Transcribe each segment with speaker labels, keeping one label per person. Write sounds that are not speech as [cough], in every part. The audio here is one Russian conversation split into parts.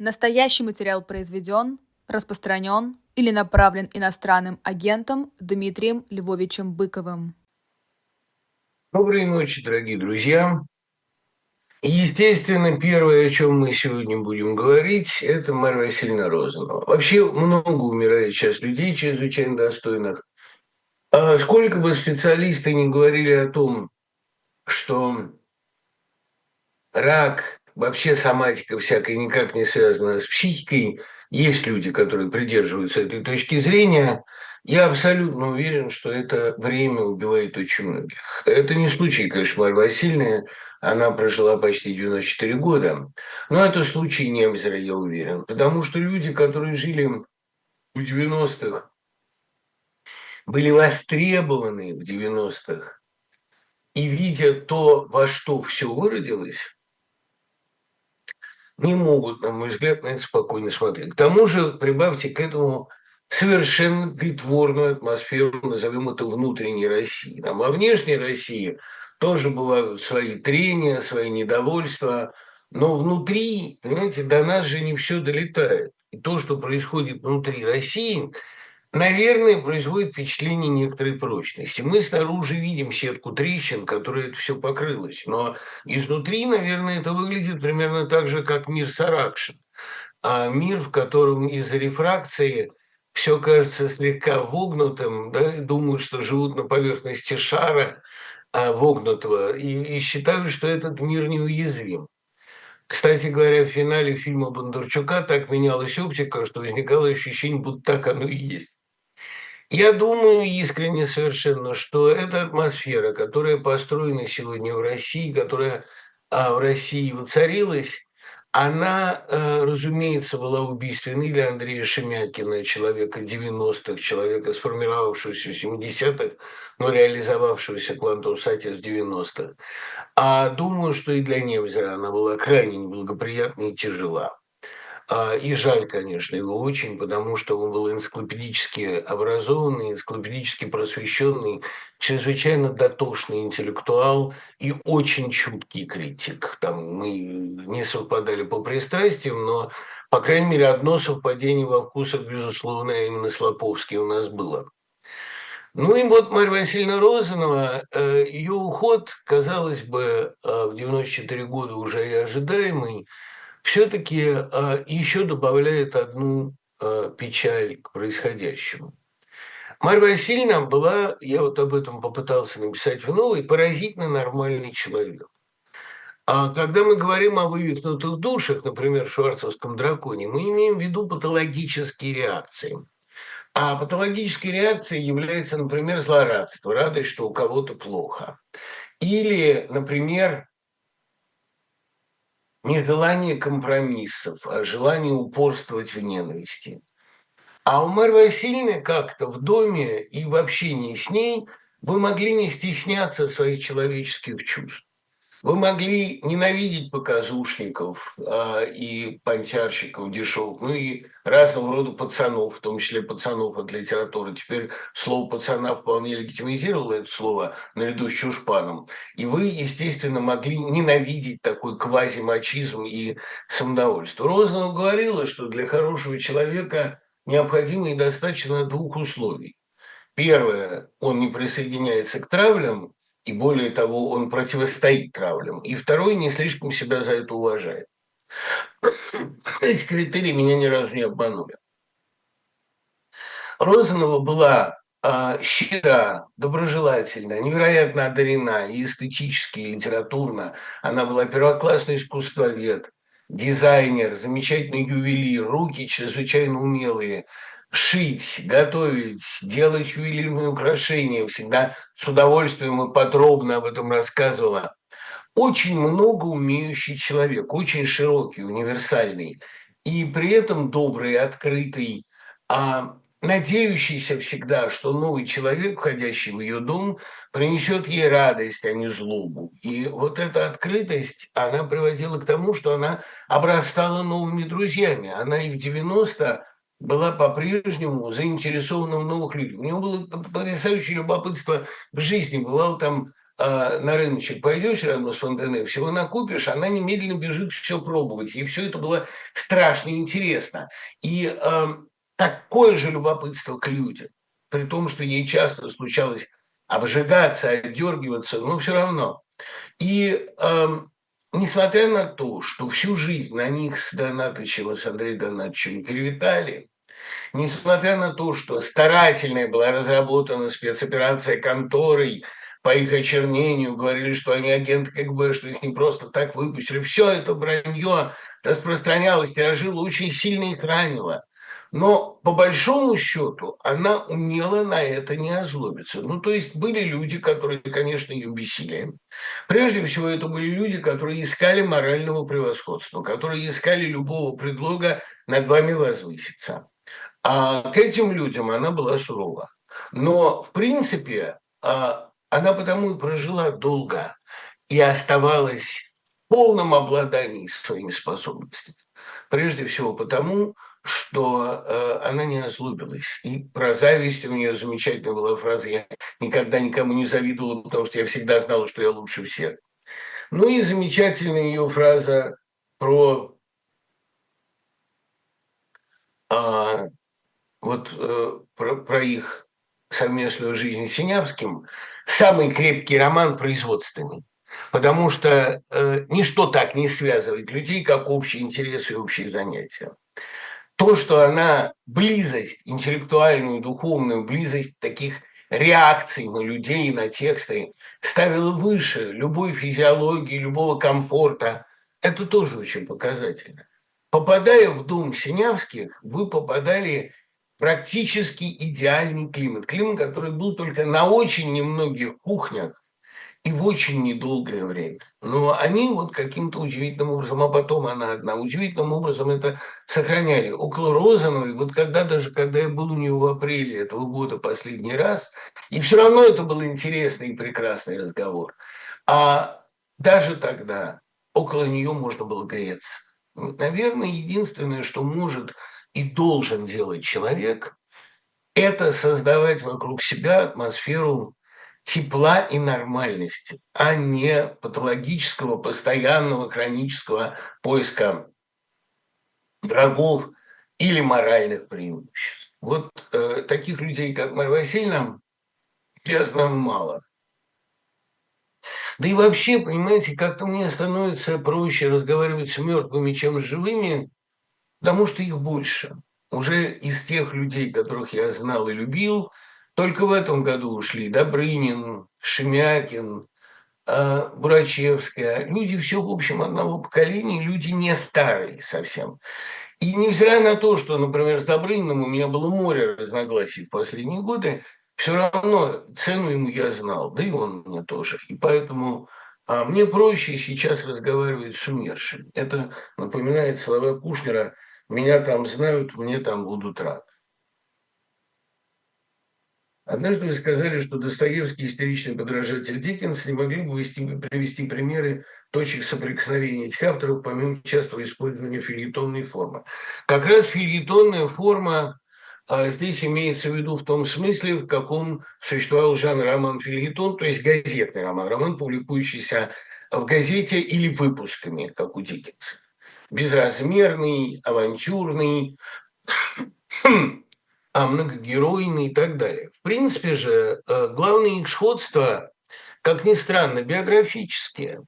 Speaker 1: Настоящий материал произведен, распространен или направлен иностранным агентом Дмитрием Львовичем Быковым.
Speaker 2: Доброй ночи, дорогие друзья. Естественно, первое, о чем мы сегодня будем говорить, это Марья Васильевна Розанова. Вообще много умирает сейчас людей чрезвычайно достойных. А сколько бы специалисты не говорили о том, что рак вообще соматика всякая никак не связана с психикой. Есть люди, которые придерживаются этой точки зрения. Я абсолютно уверен, что это время убивает очень многих. Это не случай, конечно, Марья Васильевна. Она прожила почти 94 года. Но это случай Немзера, я уверен. Потому что люди, которые жили в 90-х, были востребованы в 90-х, и видя то, во что все выродилось, не могут, на мой взгляд, на это спокойно смотреть. К тому же прибавьте к этому совершенно притворную атмосферу, назовем это внутренней России. Там, во внешней России тоже бывают свои трения, свои недовольства, но внутри, понимаете, до нас же не все долетает. И то, что происходит внутри России – наверное, производит впечатление некоторой прочности. Мы снаружи видим сетку трещин, которая это все покрылось, но изнутри, наверное, это выглядит примерно так же, как мир Саракшин. А мир, в котором из-за рефракции все кажется слегка вогнутым, да, и думают, что живут на поверхности шара а, вогнутого, и, и считают, что этот мир неуязвим. Кстати говоря, в финале фильма Бондарчука так менялась оптика, что возникало ощущение, будто так оно и есть. Я думаю искренне совершенно, что эта атмосфера, которая построена сегодня в России, которая а, в России воцарилась, она, э, разумеется, была убийственной для Андрея Шемякина, человека 90-х, человека, сформировавшегося в 70-х, но реализовавшегося Quantum Сати в 90-х. А думаю, что и для Невзера она была крайне неблагоприятна и тяжела. А, и жаль, конечно, его очень, потому что он был энциклопедически образованный, энциклопедически просвещенный, чрезвычайно дотошный интеллектуал и очень чуткий критик. Там мы не совпадали по пристрастиям, но, по крайней мере, одно совпадение во вкусах, безусловно, именно Слоповский у нас было. Ну и вот Марья Васильевна Розанова, э, ее уход, казалось бы, э, в 94 года уже и ожидаемый, все-таки э, еще добавляет одну э, печаль к происходящему. Марья Васильевна была, я вот об этом попытался написать в новой, поразительно нормальный человек. А когда мы говорим о вывихнутых душах, например, в шварцевском драконе, мы имеем в виду патологические реакции. А патологической реакцией является, например, злорадство, радость, что у кого-то плохо. Или, например, не желание компромиссов, а желание упорствовать в ненависти. А у Марьи Васильевны как-то в доме и в общении с ней вы могли не стесняться своих человеческих чувств. Вы могли ненавидеть показушников а, и понтярщиков дешевых, ну и разного рода пацанов, в том числе пацанов от литературы. Теперь слово «пацана» вполне легитимизировало это слово наряду с чушпаном. И вы, естественно, могли ненавидеть такой квазимачизм и самодовольство. Розанова говорила, что для хорошего человека необходимо и достаточно двух условий. Первое, он не присоединяется к травлям, и более того, он противостоит травлям. И второй не слишком себя за это уважает. Эти критерии меня ни разу не обманули. Розанова была э, щедра, доброжелательна, невероятно одарена и эстетически, и литературно. Она была первоклассный искусствовед, дизайнер, замечательный ювелир, руки чрезвычайно умелые – шить, готовить, делать ювелирные украшения, всегда с удовольствием и подробно об этом рассказывала. Очень много умеющий человек, очень широкий, универсальный, и при этом добрый, открытый, а надеющийся всегда, что новый человек, входящий в ее дом, принесет ей радость, а не злобу. И вот эта открытость, она приводила к тому, что она обрастала новыми друзьями. Она и в 90 была по-прежнему заинтересована в новых людях. У него было потрясающее любопытство в жизни. Бывал там э, на рыночек пойдешь рядом с Фонтене, всего накупишь, она немедленно бежит все пробовать. И все это было страшно интересно. И э, такое же любопытство к людям, при том, что ей часто случалось обжигаться, отдергиваться, но все равно. И э, несмотря на то, что всю жизнь на них с Донатовичем и с Андреем Донатовичем клеветали, несмотря на то, что старательная была разработана спецоперация конторой по их очернению, говорили, что они агенты КГБ, что их не просто так выпустили, все это вранье распространялось, тиражило, очень сильно их ранило. Но по большому счету она умела на это не озлобиться. Ну, то есть были люди, которые, конечно, ее бесили. Прежде всего, это были люди, которые искали морального превосходства, которые искали любого предлога над вами возвыситься. А к этим людям она была сурова. Но, в принципе, а, она потому и прожила долго и оставалась в полном обладании своими способностями. Прежде всего потому, что э, она не озлобилась. И про зависть у нее замечательная была фраза «Я никогда никому не завидовала, потому что я всегда знала, что я лучше всех». Ну и замечательная ее фраза про э, вот э, про, про их совместную жизнь с Синявским, самый крепкий роман производственный. Потому что э, ничто так не связывает людей, как общие интересы и общие занятия то, что она близость интеллектуальную, духовную, близость таких реакций на людей, на тексты ставила выше любой физиологии, любого комфорта, это тоже очень показательно. Попадая в дом Синявских, вы попадали практически идеальный климат. Климат, который был только на очень немногих кухнях и в очень недолгое время. Но они вот каким-то удивительным образом, а потом она одна, удивительным образом это сохраняли. Около Розановой, вот когда даже, когда я был у нее в апреле этого года последний раз, и все равно это был интересный и прекрасный разговор. А даже тогда около нее можно было греться. Наверное, единственное, что может и должен делать человек, это создавать вокруг себя атмосферу тепла и нормальности, а не патологического, постоянного, хронического поиска врагов или моральных преимуществ. Вот э, таких людей, как Марья Васильевна, я знаю мало. Да и вообще, понимаете, как-то мне становится проще разговаривать с мертвыми, чем с живыми, потому что их больше. Уже из тех людей, которых я знал и любил – только в этом году ушли Добрынин, Шемякин, а, Бурачевская. Люди все, в общем, одного поколения, люди не старые совсем. И невзирая на то, что, например, с Добрыниным у меня было море разногласий в последние годы, все равно цену ему я знал, да и он мне тоже. И поэтому а мне проще сейчас разговаривать с умершими. Это напоминает слова Кушнера «меня там знают, мне там будут рады». Однажды вы сказали, что Достоевский истеричный подражатель Диккенса не могли бы вести, привести примеры точек соприкосновения этих авторов, помимо частого использования фильетонной формы. Как раз фильетонная форма а, здесь имеется в виду в том смысле, в каком существовал жанр роман фильетон, то есть газетный роман, роман, публикующийся в газете или выпусками, как у Диккенса. Безразмерный, авантюрный, а многогеройный и так далее. В принципе же, э, главное их сходство, как ни странно, биографические.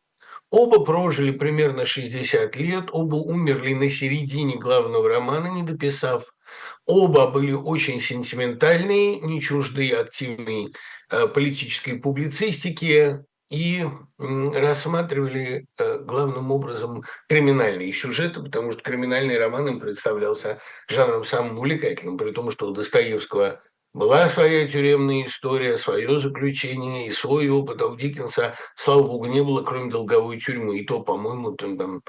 Speaker 2: Оба прожили примерно 60 лет, оба умерли на середине главного романа, не дописав. Оба были очень сентиментальные, не чуждые активной э, политической публицистики, и рассматривали э, главным образом криминальные сюжеты, потому что криминальный роман им представлялся жанром самым увлекательным, при том, что у Достоевского была своя тюремная история, свое заключение и свой опыт, а у Диккенса, слава богу, не было, кроме долговой тюрьмы, и то, по-моему, там, там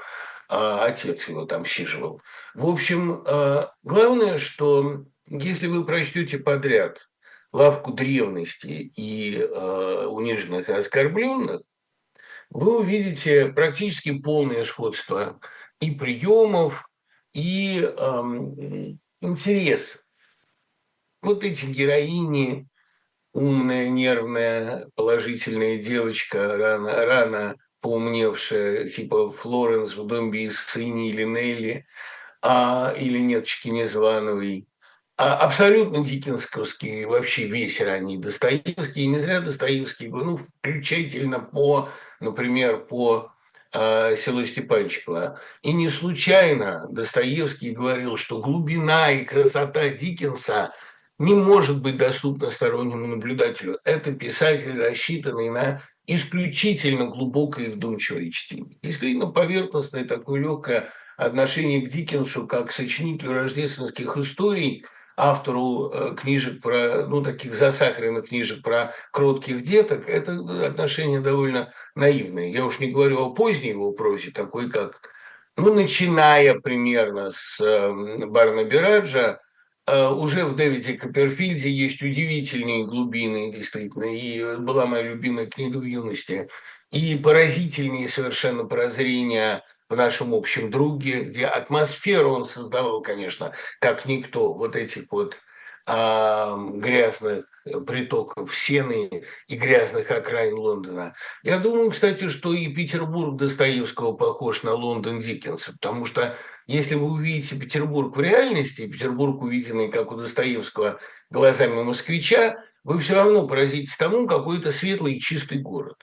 Speaker 2: отец его там сиживал. В общем, а, главное, что если вы прочтете подряд лавку древности и э, униженных и оскорбленных, вы увидите практически полное сходство и приемов, и э, интересов. Вот эти героини умная, нервная, положительная девочка, рано, рано поумневшая, типа Флоренс в «Домби из сыни» или Нелли, а, или Неточки Незвановой. А, абсолютно дикенсковский вообще весь ранний Достоевский. И не зря Достоевский, ну, включительно по, например, по э, селу Степанчикова. И не случайно Достоевский говорил, что глубина и красота Диккенса не может быть доступна стороннему наблюдателю. Это писатель, рассчитанный на исключительно глубокое и вдумчивое чтение. Действительно поверхностное такое легкое отношение к Диккенсу как к сочинителю рождественских историй, автору э, книжек про, ну, таких засахаренных книжек про кротких деток, это отношение довольно наивное. Я уж не говорю о поздней его прозе, такой как, ну, начиная примерно с э, Барнаби Раджа, э, уже в Дэвиде Копперфильде есть удивительные глубины, действительно, и была моя любимая книга в юности, и поразительные совершенно прозрения в нашем общем друге, где атмосферу он создавал, конечно, как никто, вот этих вот а, грязных притоков Сены и грязных окраин Лондона. Я думаю, кстати, что и Петербург Достоевского похож на Лондон Диккенса, потому что если вы увидите Петербург в реальности, Петербург, увиденный, как у Достоевского, глазами москвича, вы все равно поразитесь тому, какой это светлый и чистый город.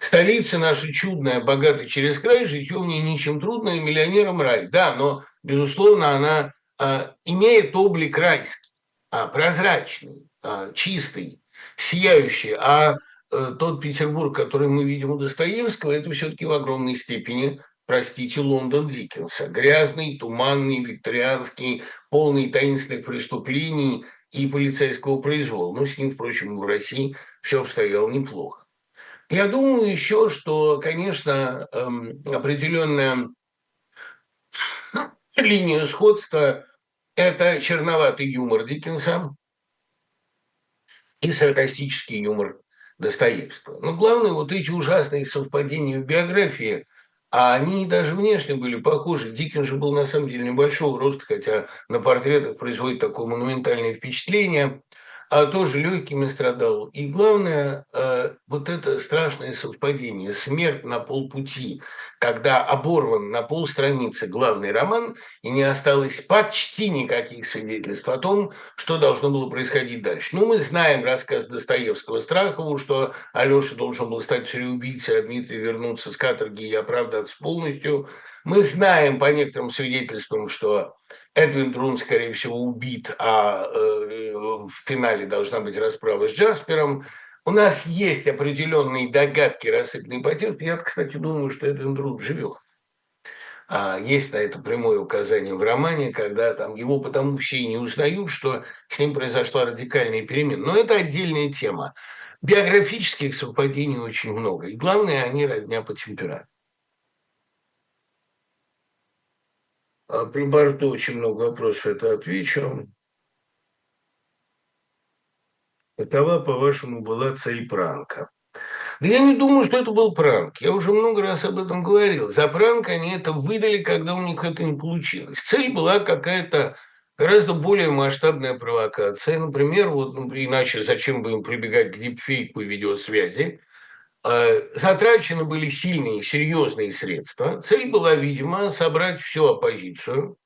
Speaker 2: Столица наша чудная, богатая через край, житье в ней ничем трудно, и миллионерам рай. Да, но, безусловно, она а, имеет облик райский, а, прозрачный, а, чистый, сияющий. А а тот Петербург, который мы видим у Достоевского, это все-таки в огромной степени, простите, Лондон Диккенса. Грязный, туманный, викторианский, полный таинственных преступлений и полицейского произвола. Ну, с ним, впрочем, в России все обстояло неплохо. Я думаю еще, что, конечно, эм, определенная линия сходства – это черноватый юмор Диккенса и саркастический юмор Достоевского. Но главное, вот эти ужасные совпадения в биографии, а они даже внешне были похожи. Диккенс же был на самом деле небольшого роста, хотя на портретах производит такое монументальное впечатление а тоже легкими страдал. И главное, э, вот это страшное совпадение, смерть на полпути, когда оборван на полстраницы главный роман, и не осталось почти никаких свидетельств о том, что должно было происходить дальше. Ну, мы знаем рассказ Достоевского Страхову, что Алеша должен был стать цареубийцей, а Дмитрий вернуться с каторги и оправдаться полностью. Мы знаем по некоторым свидетельствам, что Эдвин Друн, скорее всего, убит, а э, в финале должна быть расправа с Джаспером. У нас есть определенные догадки рассыпанные по тексту. Я, кстати, думаю, что Эдвин Друн живет. А есть на это прямое указание в романе, когда там его потому все и не узнают, что с ним произошла радикальная перемена. Но это отдельная тема. Биографических совпадений очень много. И главное, они родня по темпераменту. А при борту очень много вопросов, это отвечу. Какова, по-вашему, была цель пранка? Да я не думаю, что это был пранк. Я уже много раз об этом говорил. За пранк они это выдали, когда у них это не получилось. Цель была какая-то гораздо более масштабная провокация. Например, вот ну, иначе зачем бы им прибегать к дипфейку и видеосвязи? Э, затрачены были сильные, серьезные средства. Цель была, видимо, собрать всю оппозицию,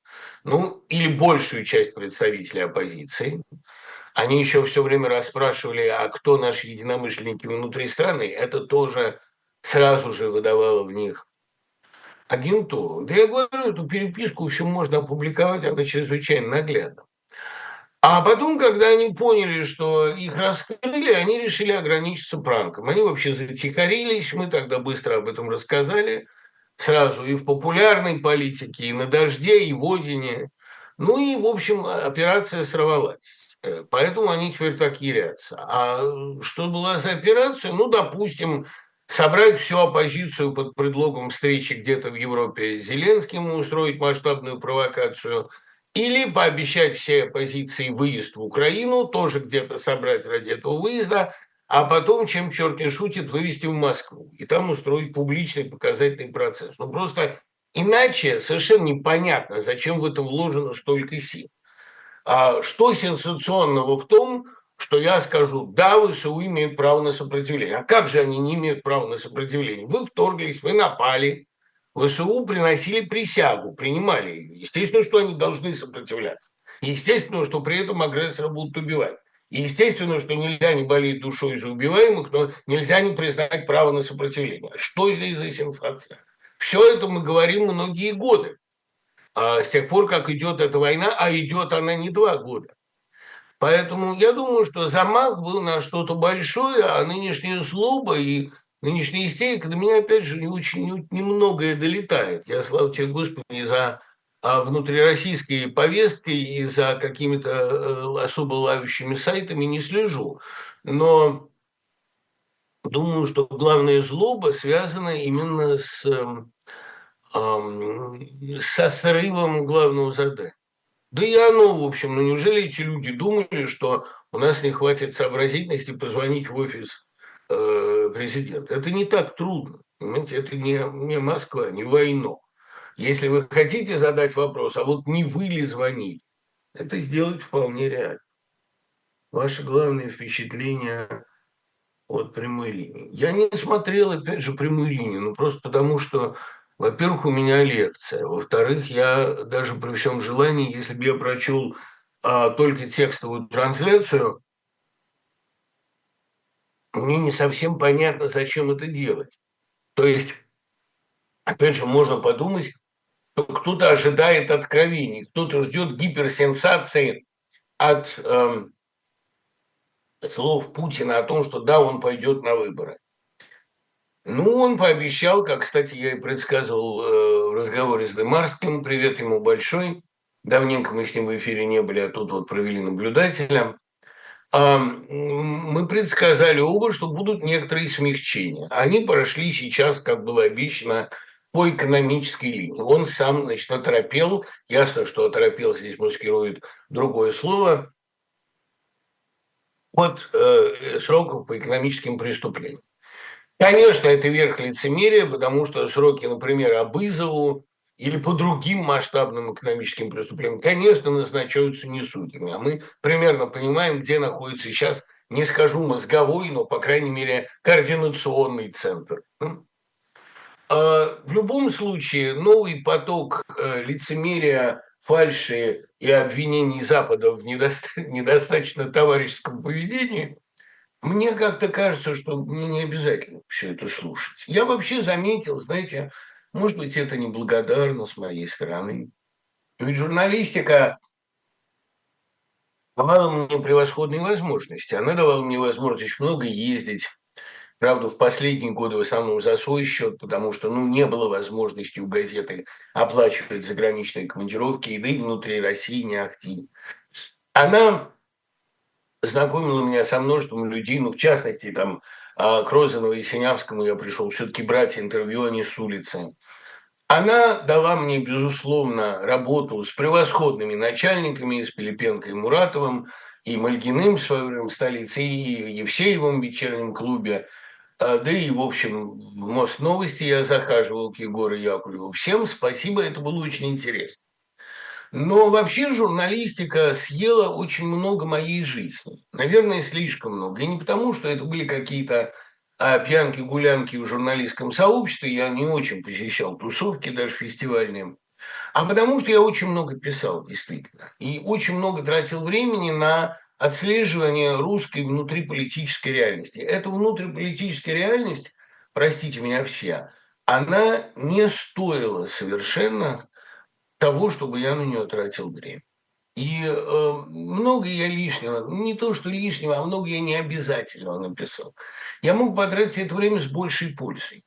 Speaker 2: ну, или большую часть представителей оппозиции. Они еще все время расспрашивали, а кто наши единомышленники внутри страны. Это тоже сразу же выдавало в них агентуру. Да я говорю, эту переписку еще можно опубликовать, она чрезвычайно наглядна. А потом, когда они поняли, что их раскрыли, они решили ограничиться пранком. Они вообще затихарились, мы тогда быстро об этом рассказали, сразу и в популярной политике, и на «Дожде», и в «Одине». Ну и, в общем, операция сорвалась. Э, поэтому они теперь так ярятся. А что была за операция? Ну, допустим, собрать всю оппозицию под предлогом встречи где-то в Европе с Зеленским, устроить масштабную провокацию – или пообещать все позиции выезд в Украину, тоже где-то собрать ради этого выезда, а потом, чем черт не шутит, вывести в Москву и там устроить публичный показательный процесс. Ну, просто иначе совершенно непонятно, зачем в это вложено столько сил. А что сенсационного в том, что я скажу, да, ВСУ имеют право на сопротивление. А как же они не имеют права на сопротивление? Вы вторглись, вы напали, ВСУ приносили присягу, принимали ее. Естественно, что они должны сопротивляться. Естественно, что при этом агрессора будут убивать. Естественно, что нельзя не болеть душой за убиваемых, но нельзя не признать право на сопротивление. Что здесь за сенсация? Все это мы говорим многие годы. А с тех пор, как идет эта война, а идет она не два года. Поэтому я думаю, что замах был на что-то большое, а нынешняя злоба и нынешняя истерика до меня, опять же, не очень немногое долетает. Я, слава тебе, Господи, за а внутрироссийской повестки и за какими-то э, особо лавящими сайтами не слежу. Но думаю, что главная злоба связана именно с, э, со срывом главного задания. Да и оно, в общем, ну неужели эти люди думали, что у нас не хватит сообразительности позвонить в офис э, президента? Это не так трудно. Понимаете, это не, не Москва, не война. Если вы хотите задать вопрос, а вот не вы ли звонить, это сделать вполне реально. Ваше главное впечатление от прямой линии. Я не смотрел, опять же, прямую линию, ну просто потому что, во-первых, у меня лекция, во-вторых, я даже при всем желании, если бы я прочел а, только текстовую трансляцию, мне не совсем понятно, зачем это делать. То есть, опять же, можно подумать, кто-то ожидает откровений, кто-то ждет гиперсенсации от э, слов Путина о том, что да, он пойдет на выборы. Ну, он пообещал, как, кстати, я и предсказывал э, в разговоре с Демарским, привет ему большой, давненько мы с ним в эфире не были, а тут вот провели наблюдателя. Э, мы предсказали оба, что будут некоторые смягчения. Они прошли сейчас, как было обещано, по экономической линии. Он сам, значит, оторопел. Ясно, что оторопел здесь маскирует другое слово. От э, сроков по экономическим преступлениям. Конечно, это верх лицемерия, потому что сроки, например, Абызову или по другим масштабным экономическим преступлениям, конечно, назначаются не судьями. А мы примерно понимаем, где находится сейчас, не скажу мозговой, но, по крайней мере, координационный центр. А, в любом случае, новый поток э, лицемерия, фальши и обвинений Запада в [laughs] недостаточно товарищеском поведении, мне как-то кажется, что не обязательно все это слушать. Я вообще заметил, знаете, может быть, это неблагодарно с моей стороны. Ведь журналистика давала мне превосходные возможности. Она давала мне возможность много ездить, Правда, в последние годы в основном за свой счет, потому что ну, не было возможности у газеты оплачивать заграничные командировки, да и внутри России не активно. Она знакомила меня со множеством людей, ну, в частности, там, а, к Розанову и Синявскому я пришел все-таки брать интервью, а не с улицы. Она дала мне, безусловно, работу с превосходными начальниками, с Пилипенко и Муратовым, и Мальгиным в свое время в столице, и в Евсеевом вечернем клубе – а, да и, в общем, в Мост Новости я захаживал к Егору Яковлеву. Всем спасибо, это было очень интересно. Но вообще журналистика съела очень много моей жизни. Наверное, слишком много. И не потому, что это были какие-то а, пьянки-гулянки в журналистском сообществе. Я не очень посещал тусовки, даже фестивальные. А потому что я очень много писал, действительно. И очень много тратил времени на отслеживание русской внутриполитической реальности. Эта внутриполитическая реальность, простите меня все, она не стоила совершенно того, чтобы я на нее тратил время. И э, много я лишнего, не то что лишнего, а много я не обязательного написал. Я мог потратить это время с большей пользой.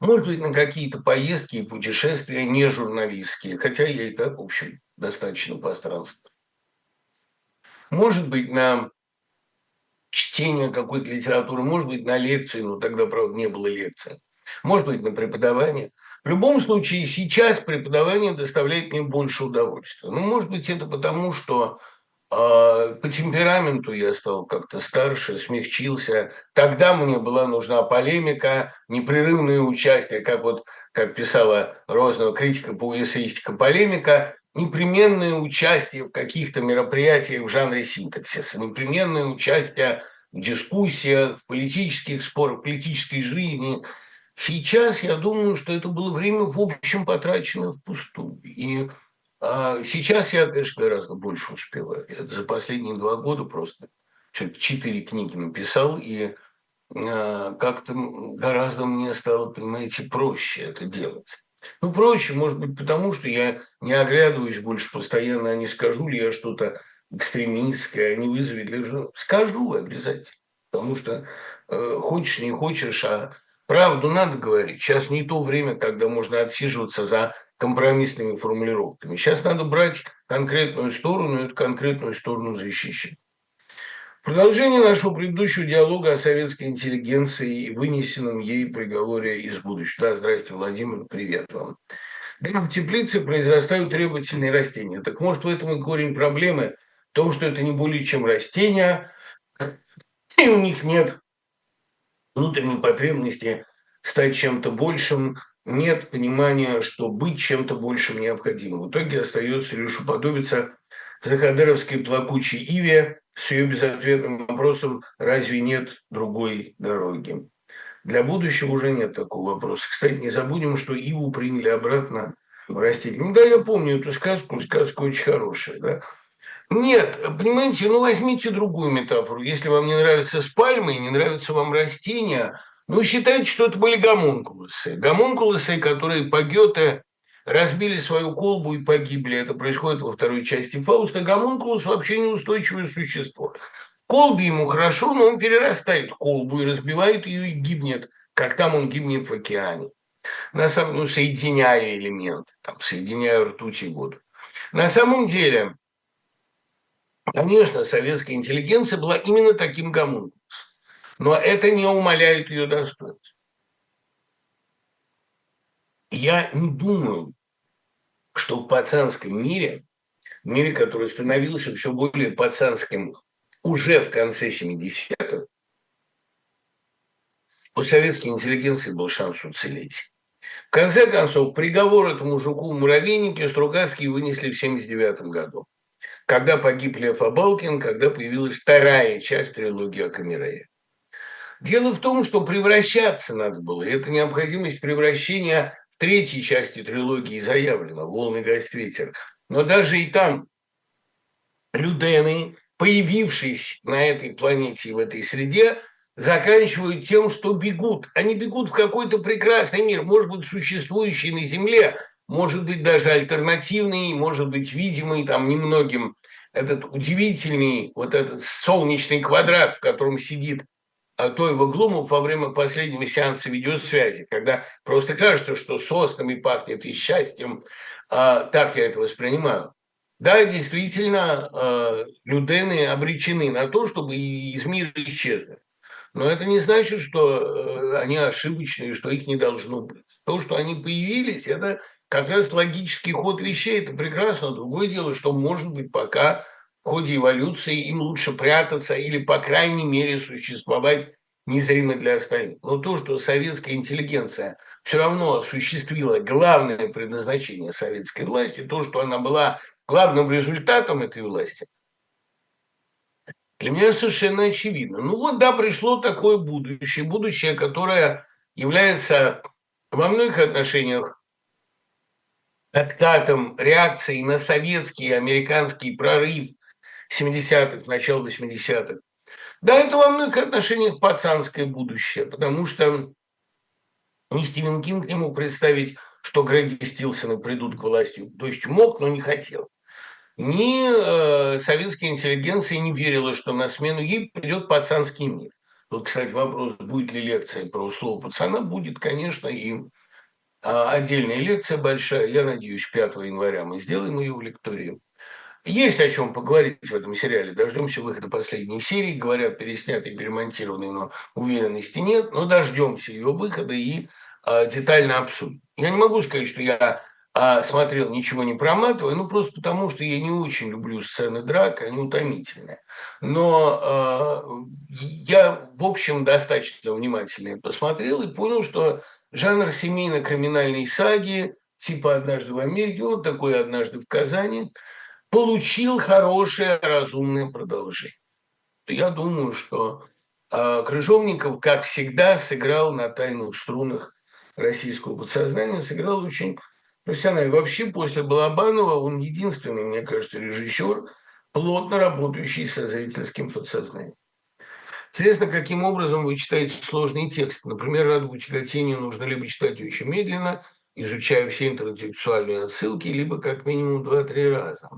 Speaker 2: Может быть, на какие-то поездки и путешествия не журналистские, хотя я и так, в общем, достаточно пространства. Может быть, на чтение какой-то литературы, может быть, на лекции, но тогда, правда, не было лекции. Может быть, на преподавание. В любом случае, сейчас преподавание доставляет мне больше удовольствия. Ну, может быть, это потому, что э, по темпераменту я стал как-то старше, смягчился. Тогда мне была нужна полемика, непрерывное участие, как вот как писала Рознова критика по эссеистика полемика, непременное участие в каких-то мероприятиях в жанре синтаксиса, непременное участие в дискуссиях, в политических спорах, в политической жизни. Сейчас я думаю, что это было время в общем потрачено впустую. И а сейчас я, конечно, гораздо больше успеваю. Я за последние два года просто четыре книги написал, и а, как-то гораздо мне стало, понимаете, проще это делать. Ну, проще, может быть, потому что я не оглядываюсь больше постоянно, а не скажу ли я что-то экстремистское, не вызовет ли... Скажу обязательно, потому что э, хочешь, не хочешь, а правду надо говорить. Сейчас не то время, когда можно отсиживаться за компромиссными формулировками. Сейчас надо брать конкретную сторону и эту конкретную сторону защищать. Продолжение нашего предыдущего диалога о советской интеллигенции и вынесенном ей приговоре из будущего. Да, здрасте, Владимир, привет вам. Да, в теплице произрастают требовательные растения. Так может, в этом и корень проблемы, в том, что это не более чем растения, и у них нет внутренней потребности стать чем-то большим, нет понимания, что быть чем-то большим необходимо. В итоге остается лишь уподобиться Захадеровской плакучей Иве с ее безответным вопросом «Разве нет другой дороги?». Для будущего уже нет такого вопроса. Кстати, не забудем, что Иву приняли обратно в растительность. Ну да, я помню эту сказку, сказка очень хорошая, да. Нет, понимаете, ну возьмите другую метафору. Если вам не нравятся спальмы, не нравятся вам растения, ну, считайте, что это были гомункулусы. Гомункулусы, которые по Гёте разбили свою колбу и погибли. Это происходит во второй части Фауста. Гомункулус вообще неустойчивое существо. Колбе ему хорошо, но он перерастает колбу и разбивает ее и гибнет, как там он гибнет в океане. На самом, ну, соединяя элементы, там, соединяя ртуть и воду. На самом деле, конечно, советская интеллигенция была именно таким гомункулусом. Но это не умаляет ее достоинства. Я не думаю, что в пацанском мире, в мире, который становился все более пацанским уже в конце 70-х, у советской интеллигенции был шанс уцелеть. В конце концов, приговор этому жуку в муравейнике Стругацкие вынесли в 79 году, когда погиб Лев Абалкин, когда появилась вторая часть трилогии о Камерее. Дело в том, что превращаться надо было. И эта необходимость превращения в третьей части трилогии заявлена «Волны, гость, ветер». Но даже и там людены, появившись на этой планете и в этой среде, заканчивают тем, что бегут. Они бегут в какой-то прекрасный мир, может быть, существующий на Земле, может быть, даже альтернативный, может быть, видимый там немногим этот удивительный вот этот солнечный квадрат, в котором сидит а то его Глумов во время последнего сеанса видеосвязи, когда просто кажется, что соснами пахнет и счастьем, а, так я это воспринимаю. Да, действительно, э, людены обречены на то, чтобы из мира исчезли. Но это не значит, что э, они ошибочные, что их не должно быть. То, что они появились, это как раз логический ход вещей, это прекрасно. Другое дело, что, может быть, пока в ходе эволюции им лучше прятаться или, по крайней мере, существовать незримо для остальных. Но то, что советская интеллигенция все равно осуществила главное предназначение советской власти, то, что она была главным результатом этой власти, для меня совершенно очевидно. Ну вот, да, пришло такое будущее, будущее, которое является во многих отношениях откатом реакции на советский и американский прорыв 70-х, начала 80-х. Да, это во многих отношениях пацанское будущее, потому что не Стивен Кинг не мог представить, что Греги Стилсона придут к власти. То есть мог, но не хотел. Ни э, советская интеллигенция не верила, что на смену ей придет пацанский мир. Тут, кстати, вопрос, будет ли лекция про слово пацана. Будет, конечно, и отдельная лекция большая. Я надеюсь, 5 января мы сделаем ее в лектории. Есть о чем поговорить в этом сериале. Дождемся выхода последней серии. Говорят, переснятый, перемонтированный, но уверенности нет. Но дождемся ее выхода и а, детально обсудим. Я не могу сказать, что я а, смотрел, ничего не проматывая, ну просто потому, что я не очень люблю сцены драк, они утомительные. Но а, я, в общем, достаточно внимательно посмотрел и понял, что жанр семейно-криминальной саги типа «Однажды в Америке», вот такой «Однажды в Казани», получил хорошее, разумное продолжение. Я думаю, что э, Крыжовников, как всегда, сыграл на тайных струнах российского подсознания, сыграл очень профессионально. Вообще, после Балабанова он единственный, мне кажется, режиссер, плотно работающий со зрительским подсознанием. Интересно, каким образом вы читаете сложный текст. Например, «Радугу тяготению» нужно либо читать очень медленно, изучая все интеллектуальные отсылки, либо как минимум два-три раза.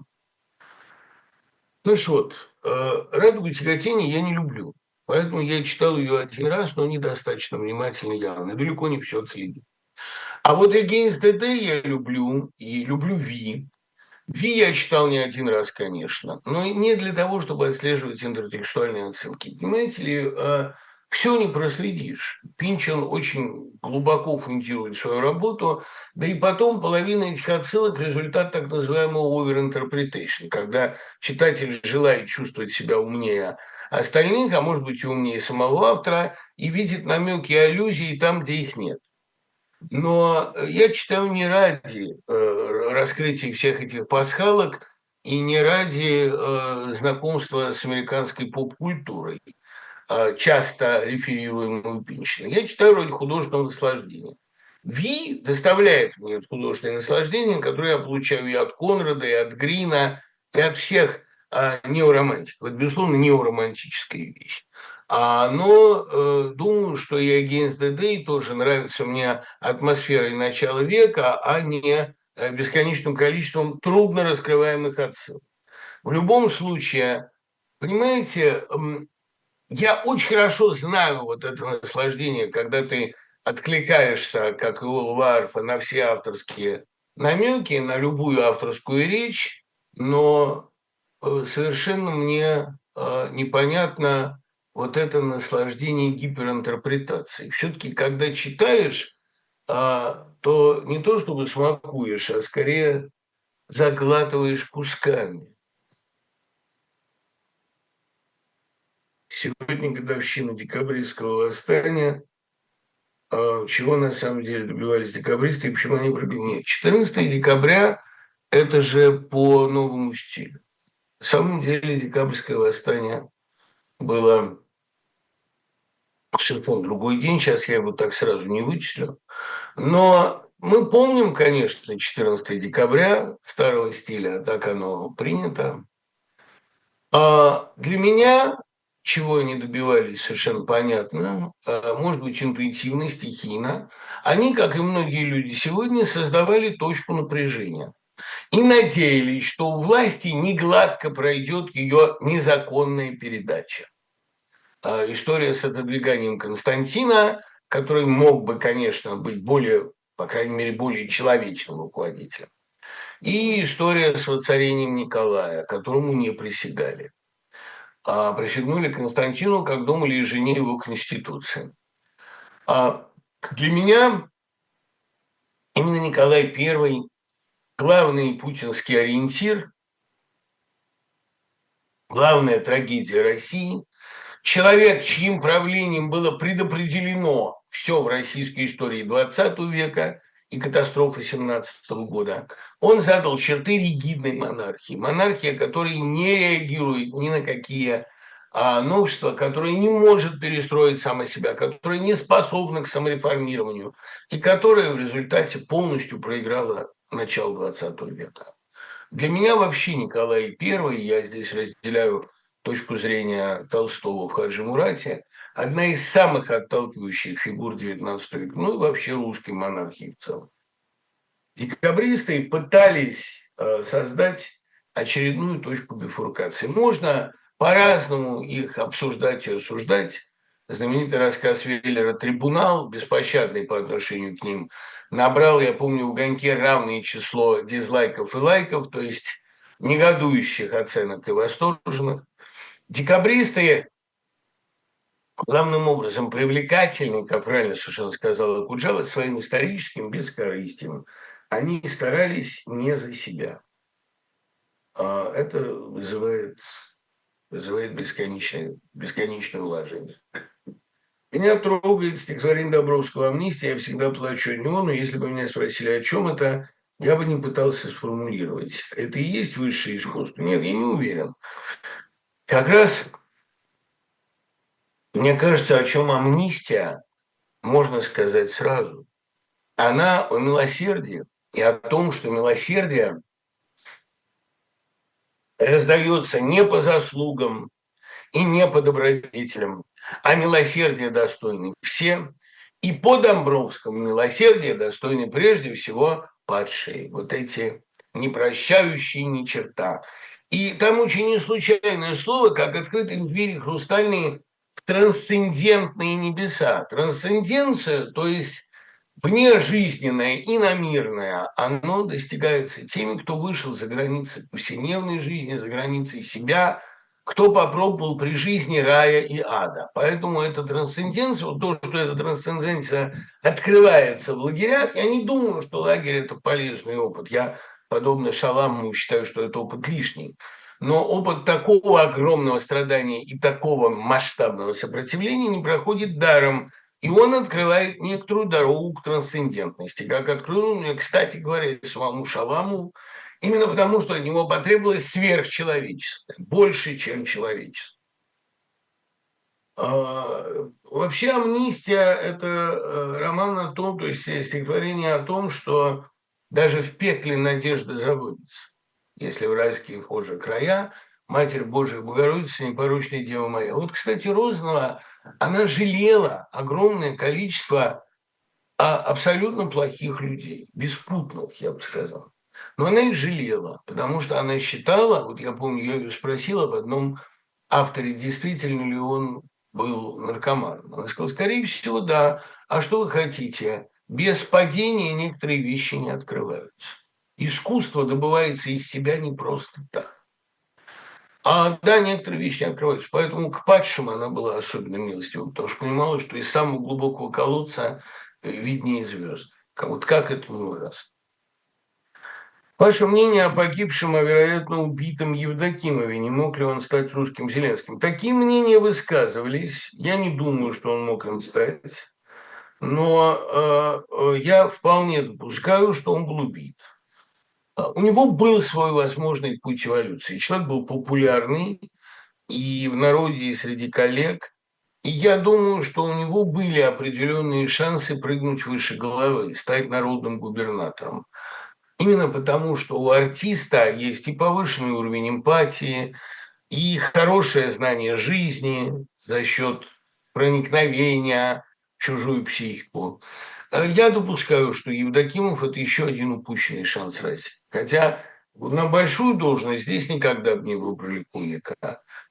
Speaker 2: Ну вот, «Радугу тяготения» я не люблю. Поэтому я читал ее один раз, но недостаточно внимательно явно. Далеко не все отследил. А вот the Day я люблю, и люблю Ви. Ви я читал не один раз, конечно, но не для того, чтобы отслеживать интертекстуальные отсылки. Понимаете ли, э, все не проследишь. Пинчон очень глубоко фундирует свою работу, да и потом половина этих отсылок – результат так называемого overinterpretation, когда читатель желает чувствовать себя умнее остальных, а может быть и умнее самого автора, и видит намеки и аллюзии там, где их нет. Но я читаю не ради э, раскрытия всех этих пасхалок и не ради э, знакомства с американской поп-культурой, э, часто реферируемую Пинчиной. Я читаю ради художественного наслаждения. Ви доставляет мне художественное наслаждение, которое я получаю и от Конрада, и от Грина, и от всех э, неоромантиков. Это, безусловно, неоромантическая вещь. А, но э, думаю, что и Against the Day тоже нравится мне атмосферой начала века, а не э, бесконечным количеством трудно раскрываемых отсылок. В любом случае, понимаете, я очень хорошо знаю вот это наслаждение, когда ты откликаешься, как и у Варфа, на все авторские намеки, на любую авторскую речь, но э, совершенно мне э, непонятно, вот это наслаждение гиперинтерпретацией. Все-таки, когда читаешь, а, то не то чтобы смакуешь, а скорее заглатываешь кусками. Сегодня годовщина декабристского восстания. А, чего на самом деле добивались декабристы и почему они? Нет, 14 декабря – это же по новому стилю. На самом деле декабрьское восстание было совершенно другой день, сейчас я его так сразу не вычислю. Но мы помним, конечно, 14 декабря старого стиля, так оно принято. А для меня, чего они добивались, совершенно понятно, а, может быть, интуитивно, стихийно, они, как и многие люди сегодня, создавали точку напряжения и надеялись, что у власти не гладко пройдет ее незаконная передача. А, история с отодвиганием Константина, который мог бы, конечно, быть более, по крайней мере, более человечным руководителем. И история с воцарением Николая, которому не присягали. А присягнули Константину, как думали и жене его Конституции. А для меня именно Николай I главный путинский ориентир, главная трагедия России, человек, чьим правлением было предопределено все в российской истории XX века и катастрофы 17 года, он задал черты ригидной монархии. Монархия, которая не реагирует ни на какие а, новшества, которая не может перестроить сама себя, которая не способна к самореформированию и которая в результате полностью проиграла начало 20 века. Для меня вообще Николай I, я здесь разделяю точку зрения Толстого в Хаджи Мурате, одна из самых отталкивающих фигур XIX века, ну и вообще русской монархии в целом. Декабристы пытались э, создать очередную точку бифуркации. Можно по-разному их обсуждать и осуждать. Знаменитый рассказ Веллера «Трибунал», беспощадный по отношению к ним, набрал, я помню, в «Гоньке» равное число дизлайков и лайков, то есть негодующих оценок и восторженных. Декабристы главным образом привлекательны, как правильно совершенно сказала Куджава, своим историческим бескорыстием. Они старались не за себя. А это вызывает, вызывает бесконечное, бесконечное уважение. Меня трогает стихотворение Добровского «Амнистия», я всегда плачу от него, но если бы меня спросили, о чем это, я бы не пытался сформулировать. Это и есть высшее искусство? Нет, я не уверен. Как раз, мне кажется, о чем амнистия, можно сказать сразу. Она о милосердии и о том, что милосердие раздается не по заслугам и не по добродетелям, а милосердие достойны все, и по Домбровскому милосердие достойны прежде всего падшие, вот эти непрощающие ни черта. И там очень неслучайное слово, как открытые двери хрустальные в трансцендентные небеса. Трансценденция, то есть внежизненное, иномирное, оно достигается теми, кто вышел за границы повседневной жизни, за границы себя, кто попробовал при жизни рая и ада. Поэтому эта трансценденция, вот то, что эта трансценденция открывается в лагерях, я не думаю, что лагерь – это полезный опыт. Я, подобно Шаламу, считаю, что это опыт лишний. Но опыт такого огромного страдания и такого масштабного сопротивления не проходит даром. И он открывает некоторую дорогу к трансцендентности, как открыл мне, кстати говоря, самому Шаламу, именно потому, что от него потребовалось сверхчеловеческое, больше, чем человеческое. А, вообще «Амнистия» – это э, роман о том, то есть стихотворение о том, что даже в пекле надежда заводится. Если в райские вхожи края, Матерь Божия Богородица, непорочная Дева моя. Вот, кстати, Розанова она жалела огромное количество а, абсолютно плохих людей, беспутных, я бы сказал. Но она их жалела, потому что она считала, вот я помню, я ее спросила в одном авторе, действительно ли он был наркоманом. Она сказала, скорее всего, да. А что вы хотите? Без падения некоторые вещи не открываются. Искусство добывается из себя не просто так. А да, некоторые вещи не открываются. Поэтому к падшим она была особенно милостива, потому что понимала, что из самого глубокого колодца э, виднее звезд. Вот как это не ужасно. Ваше мнение о погибшем, а вероятно убитом Евдокимове, не мог ли он стать русским Зеленским? Такие мнения высказывались. Я не думаю, что он мог им стать. Но э, э я вполне допускаю, что он был убит. А, у него был свой возможный путь эволюции. Человек был популярный и в народе, и среди коллег. И я думаю, что у него были определенные шансы прыгнуть выше головы, стать народным губернатором. Именно потому, что у артиста есть и повышенный уровень эмпатии, и хорошее знание жизни за счет проникновения чужую психику. А я допускаю, что Евдокимов – это еще один упущенный шанс России. Хотя на большую должность здесь никогда бы не выбрали Кулика.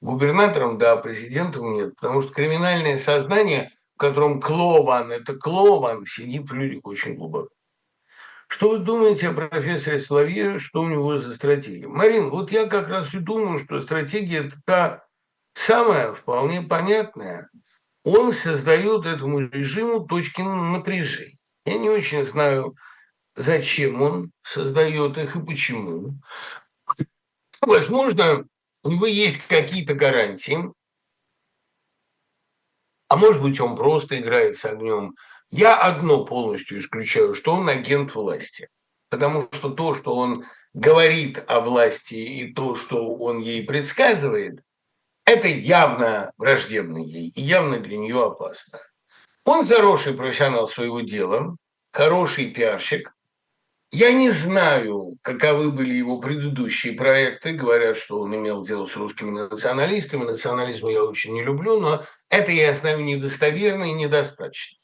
Speaker 2: Губернатором, да, президентом нет, потому что криминальное сознание, в котором Клован – это Клован, сидит в людях очень глубоко. Что вы думаете о профессоре Соловье, что у него за стратегия? Марин, вот я как раз и думаю, что стратегия – это та самая вполне понятная, он создает этому режиму точки напряжения. Я не очень знаю, зачем он создает их и почему. Возможно, у него есть какие-то гарантии, а может быть, он просто играет с огнем. Я одно полностью исключаю, что он агент власти. Потому что то, что он говорит о власти и то, что он ей предсказывает, это явно враждебно ей и явно для нее опасно. Он хороший профессионал своего дела, хороший пиарщик. Я не знаю, каковы были его предыдущие проекты. Говорят, что он имел дело с русскими националистами. Национализм я очень не люблю, но это я знаю недостоверно и недостаточно.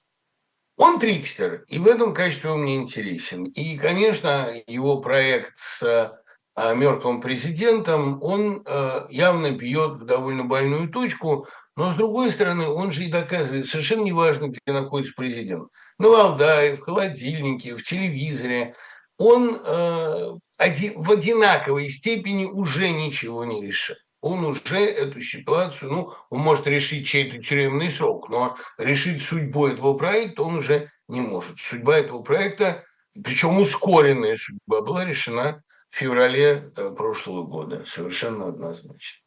Speaker 2: Он трикстер, и в этом качестве он мне интересен. И, конечно, его проект с мертвым президентом, он э, явно бьет в довольно больную точку, но с другой стороны, он же и доказывает, совершенно неважно, где находится президент, на Валдае, в холодильнике, в телевизоре, он э, в одинаковой степени уже ничего не решает. Он уже эту ситуацию, ну, он может решить чей-то тюремный срок, но решить судьбу этого проекта он уже не может. Судьба этого проекта, причем ускоренная судьба, была решена феврале э, прошлого года, совершенно однозначно.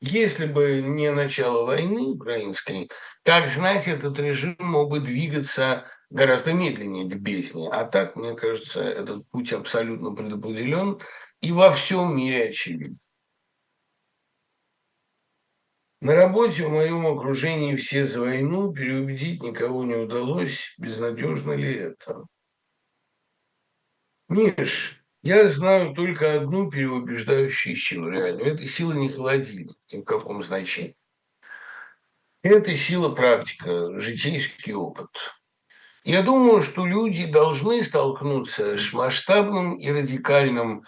Speaker 2: Если бы не начало войны украинской, как знать, этот режим мог бы двигаться гораздо медленнее к бездне. А так, мне кажется, этот путь абсолютно предопределен и во всем мире очевиден. На работе в моем окружении все за войну, переубедить никого не удалось. Безнадежно ли это? Миш, я знаю только одну переубеждающую силу реальную. Это сила не холодильник, ни в каком значении. Это сила практика, житейский опыт. Я думаю, что люди должны столкнуться с масштабным и радикальным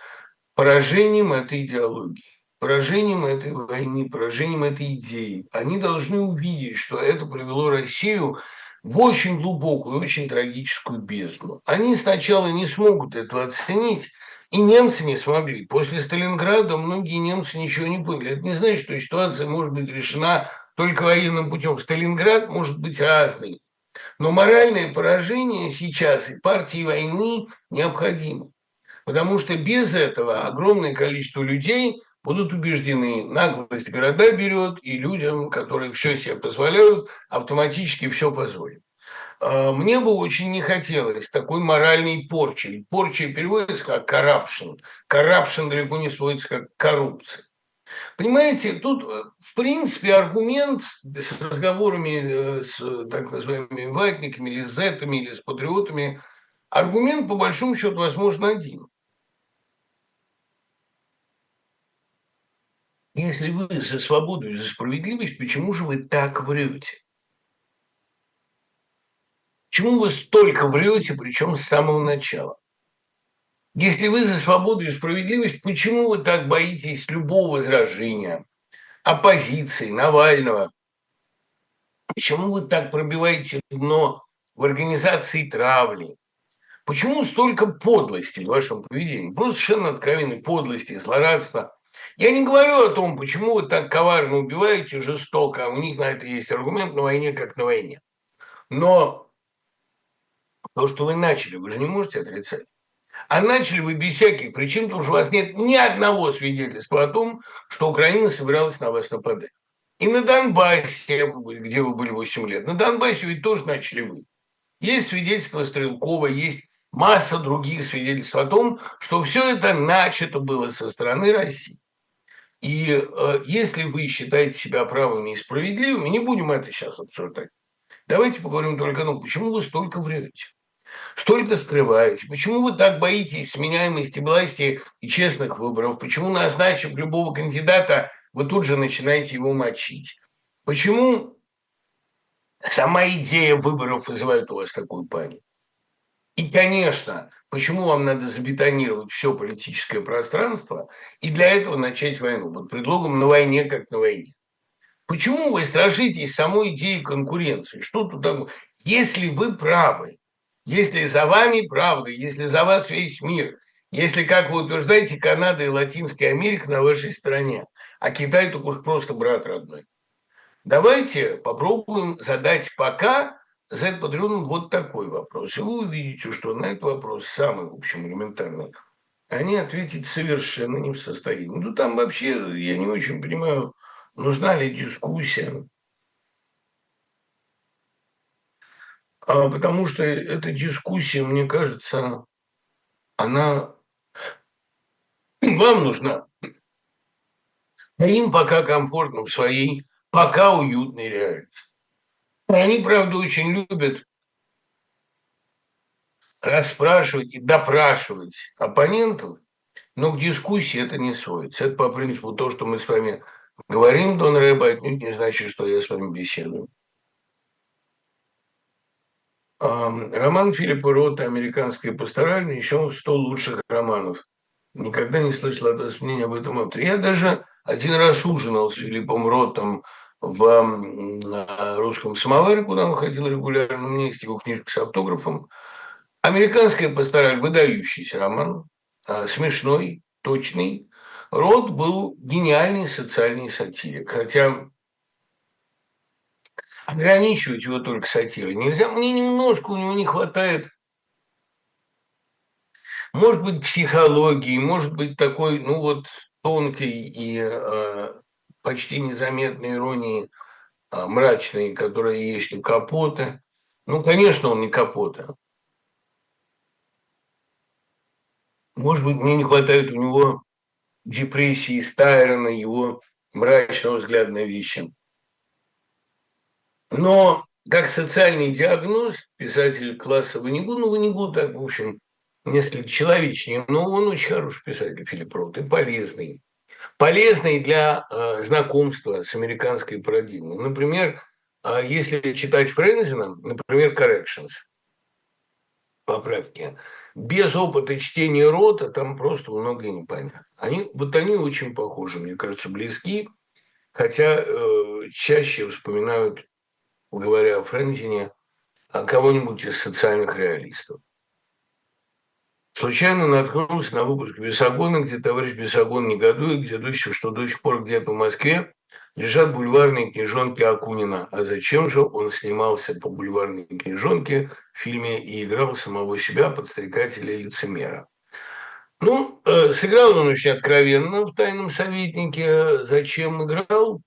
Speaker 2: поражением этой идеологии, поражением этой войны, поражением этой идеи. Они должны увидеть, что это привело Россию в очень глубокую, очень трагическую бездну. Они сначала не смогут этого оценить, и немцы не смогли. После Сталинграда многие немцы ничего не поняли. Это не значит, что ситуация может быть решена только военным путем. Сталинград может быть разный. Но моральное поражение сейчас и партии войны необходимо. Потому что без этого огромное количество людей будут убеждены, наглость города берет, и людям, которые все себе позволяют, автоматически все позволят. А, мне бы очень не хотелось такой моральной порчи. Порча переводится как corruption. Corruption далеко не сводится как коррупция. Понимаете, тут, э, в принципе, аргумент с разговорами э, с так называемыми ватниками или зетами, или с патриотами, аргумент, по большому счету, возможно, один. Если вы за свободу и за справедливость, почему же вы так врете? Почему вы столько врете, причем с самого начала? Если вы за свободу и справедливость, почему вы так боитесь любого возражения, оппозиции, Навального? Почему вы так пробиваете дно в организации травли? Почему столько подлости в вашем поведении? Просто совершенно откровенной подлости, злорадства – я не говорю о том, почему вы так коварно убиваете, жестоко, а у них на это есть аргумент на войне, как на войне. Но то, что вы начали, вы же не можете отрицать. А начали вы без всяких причин, потому что у вас нет ни одного свидетельства о том, что Украина собиралась на вас нападать. И на Донбассе, где вы были 8 лет, на Донбассе ведь тоже начали вы. Есть свидетельства Стрелкова, есть масса других свидетельств о том, что все это начато было со стороны России. И э, если вы считаете себя правыми и справедливыми, не будем это сейчас обсуждать. Давайте поговорим только о том, почему вы столько врете, столько скрываете, почему вы так боитесь сменяемости власти и честных выборов, почему, назначив любого кандидата, вы тут же начинаете его мочить. Почему сама идея выборов вызывает у вас такую панику? И, конечно, почему вам надо забетонировать все политическое пространство и для этого начать войну под предлогом на войне как на войне? Почему вы страшитесь самой идеи конкуренции? Что тут такое? Если вы правы, если за вами правда, если за вас весь мир, если, как вы утверждаете, Канада и Латинская Америка на вашей стороне, а Китай только просто брат родной. Давайте попробуем задать пока задать патреону вот такой вопрос. И вы увидите, что на этот вопрос, самый, в общем, элементарный, они ответить совершенно не в состоянии. Ну, там вообще, я не очень понимаю, нужна ли дискуссия. Потому что эта дискуссия, мне кажется, она вам нужна. А им пока комфортно в своей, пока уютной реальности. Они, правда, очень любят расспрашивать и допрашивать оппонентов, но к дискуссии это не сводится. Это по принципу то, что мы с вами говорим, Дон Рэба, отнюдь не значит, что я с вами беседую. Роман Филиппа Рота «Американская пастораль» еще в 100 лучших романов. Никогда не слышал от вас мнения об этом авторе. Я даже один раз ужинал с Филиппом Ротом – в русском самоваре, куда он ходил регулярно. У меня есть его книжка с автографом. «Американская пастораль» – выдающийся роман, а, смешной, точный. Рот был гениальный социальный сатирик, хотя ограничивать его только сатирой нельзя. Мне немножко у него не хватает, может быть, психологии, может быть, такой, ну вот, тонкой и э, почти незаметной иронии а, мрачной, которая есть у Капота. Ну, конечно, он не Капота. Может быть, мне не хватает у него депрессии Стайрона, его мрачного взгляда на вещи. Но как социальный диагноз писатель класса Ванигу, ну, Ванигу так, в общем, несколько человечнее, но он очень хороший писатель, Филипп Рот, и полезный. Полезный для э, знакомства с американской парадигмой. Например, э, если читать Френзена, например, Corrections, поправки, без опыта чтения рота там просто многое непонятно. Они, вот они очень похожи, мне кажется, близки, хотя э, чаще вспоминают, говоря о Френзене, кого-нибудь из социальных реалистов. Случайно наткнулся на выпуск Бесогона, где товарищ Бесогон негодует, где до сих, что до сих пор где-то в Москве лежат бульварные книжонки Акунина. А зачем же он снимался по бульварной книжонке в фильме и играл самого себя, подстрекателя и лицемера? Ну, э, сыграл он очень откровенно в «Тайном советнике». Зачем играл?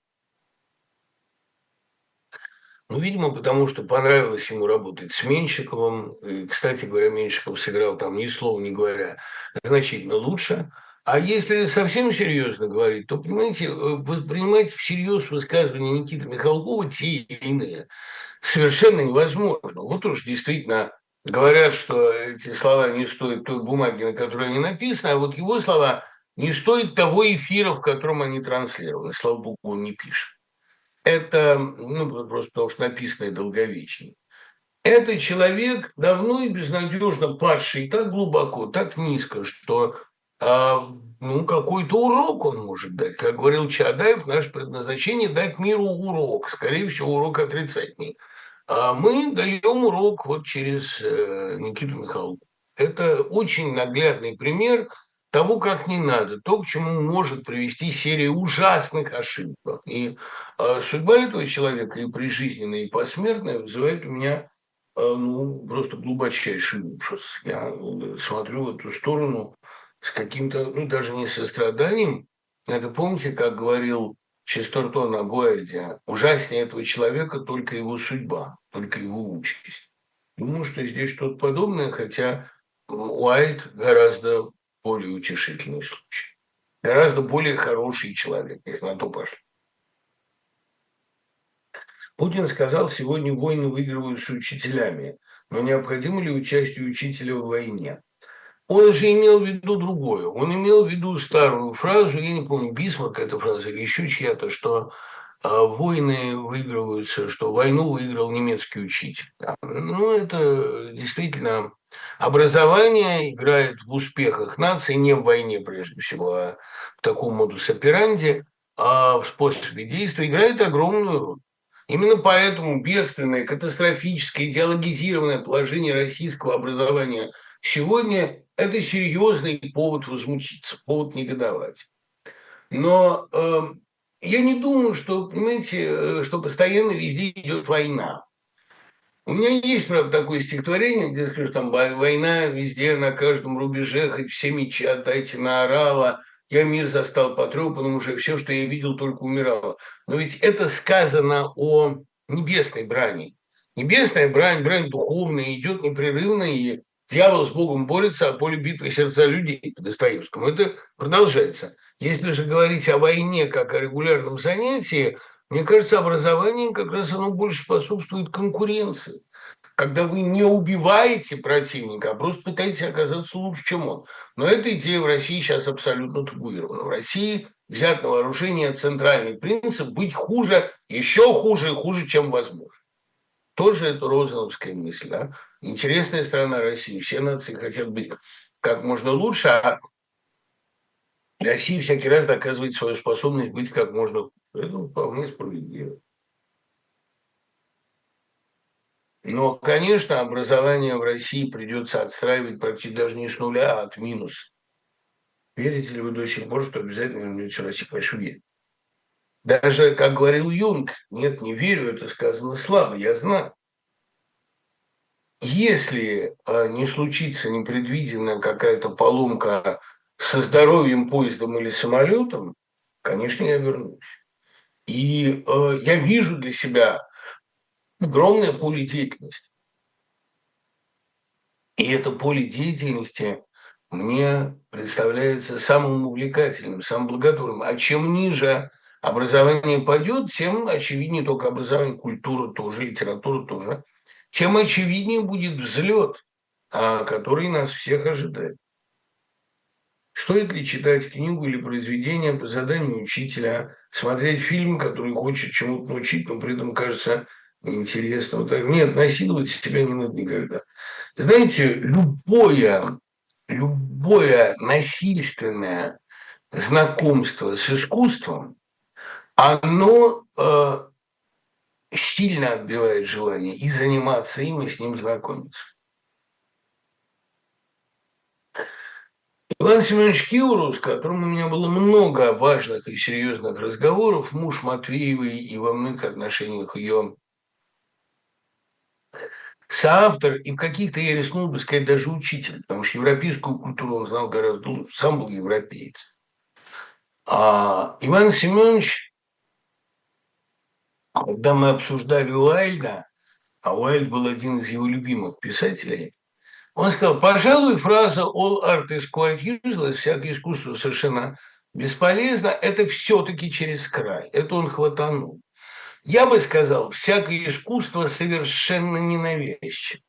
Speaker 2: Ну, видимо, потому что понравилось ему работать с Меньшиковым. И, кстати говоря, Меньшиков сыграл там ни слова не говоря значительно лучше. А если совсем серьезно говорить, то, понимаете, э, воспринимать всерьез высказывания Никиты Михалкова те или иные совершенно невозможно. Вот уж действительно говорят, что эти слова не стоят той бумаги, на которой они написаны, а вот его слова не стоят того эфира, в котором они транслированы. Слава богу, он не пишет это, ну, просто потому что написано и долговечный. Это человек, давно и безнадежно падший так глубоко, так низко, что а, ну, какой-то урок он может дать. Как говорил Чадаев, наше предназначение – дать миру урок, скорее всего, урок отрицательный. А мы даем урок вот через э, Никиту Михайлову. Это очень наглядный пример – того, как не надо, то, к чему может привести серия ужасных ошибок. И э, судьба этого человека и прижизненная, и посмертная вызывает у меня э, ну, просто глубочайший ужас. Я э, смотрю в эту сторону с каким-то, ну, даже не состраданием. Это помните, как говорил Честертон о Буэльде, ужаснее этого человека только его судьба, только его участь. Думаю, что здесь что-то подобное, хотя Уайльд гораздо более утешительный случай. Гораздо более хороший человек, если на то пошло. Путин сказал, сегодня войны выигрываются учителями, но необходимо ли участие учителя в войне? Он же имел в виду другое. Он имел в виду старую фразу, я не помню, Бисмарк эта фраза или еще чья-то, что а, войны выигрываются, что войну выиграл немецкий учитель. Ну, это действительно Образование играет в успехах нации не в войне, прежде всего, а в таком модус операнди, а в способе действия играет огромную роль. Именно поэтому бедственное, катастрофическое, идеологизированное положение российского образования сегодня – это серьезный повод возмутиться, повод негодовать. Но э, я не думаю, что, понимаете, э, что постоянно везде идет война. У меня есть, правда, такое стихотворение, где скажу, там война везде, на каждом рубеже, хоть все мечи отдайте наорала, я мир застал потрепанным уже, все, что я видел, только умирало. Но ведь это сказано о небесной брани. Небесная брань, брань духовная, идет непрерывно, и дьявол с Богом борется, а поле битвы сердца людей по Достоевскому. Это продолжается. Если же говорить о войне как о регулярном занятии, мне кажется, образование как раз оно больше способствует конкуренции. Когда вы не убиваете противника, а просто пытаетесь оказаться лучше, чем он. Но эта идея в России сейчас абсолютно табуирована. В России взят на вооружение центральный принцип быть хуже, еще хуже и хуже, чем возможно. Тоже это розановская мысль. Да? Интересная страна России. Все нации хотят быть как можно лучше, а Россия всякий раз доказывает свою способность быть как можно это вполне справедливо. Но, конечно, образование в России придется отстраивать практически даже не с нуля, а от минуса. Верите ли вы до сих пор, что обязательно вернете Россию? Конечно, верю. Даже, как говорил Юнг, нет, не верю, это сказано слабо, я знаю. Если а, не случится непредвиденная какая-то поломка со здоровьем поездом или самолетом, конечно, я вернусь. И э, я вижу для себя огромное поле деятельности. И это поле деятельности мне представляется самым увлекательным, самым благотворным. А чем ниже образование пойдет, тем очевиднее только образование, культура тоже, литература тоже, тем очевиднее будет взлет, а, который нас всех ожидает. Стоит ли читать книгу или произведение по заданию учителя, смотреть фильм, который хочет чему-то научить, но при этом кажется неинтересным? Так, нет, насиловать себя не надо никогда. Знаете, любое, любое насильственное знакомство с искусством, оно э, сильно отбивает желание и заниматься им, и с ним знакомиться. Иван Семенович Киурус, с которым у меня было много важных и серьезных разговоров, муж Матвеевой и во многих отношениях ее соавтор, и в каких-то я рискнул бы сказать даже учитель, потому что европейскую культуру он знал гораздо лучше, сам был европеец. А Иван Семенович, когда мы обсуждали Уайльда, а Уайльд был один из его любимых писателей, он сказал, пожалуй, фраза «all art is quite useless», «всякое искусство совершенно бесполезно», это все-таки через край. Это он хватанул. Я бы сказал, всякое искусство совершенно ненавязчиво.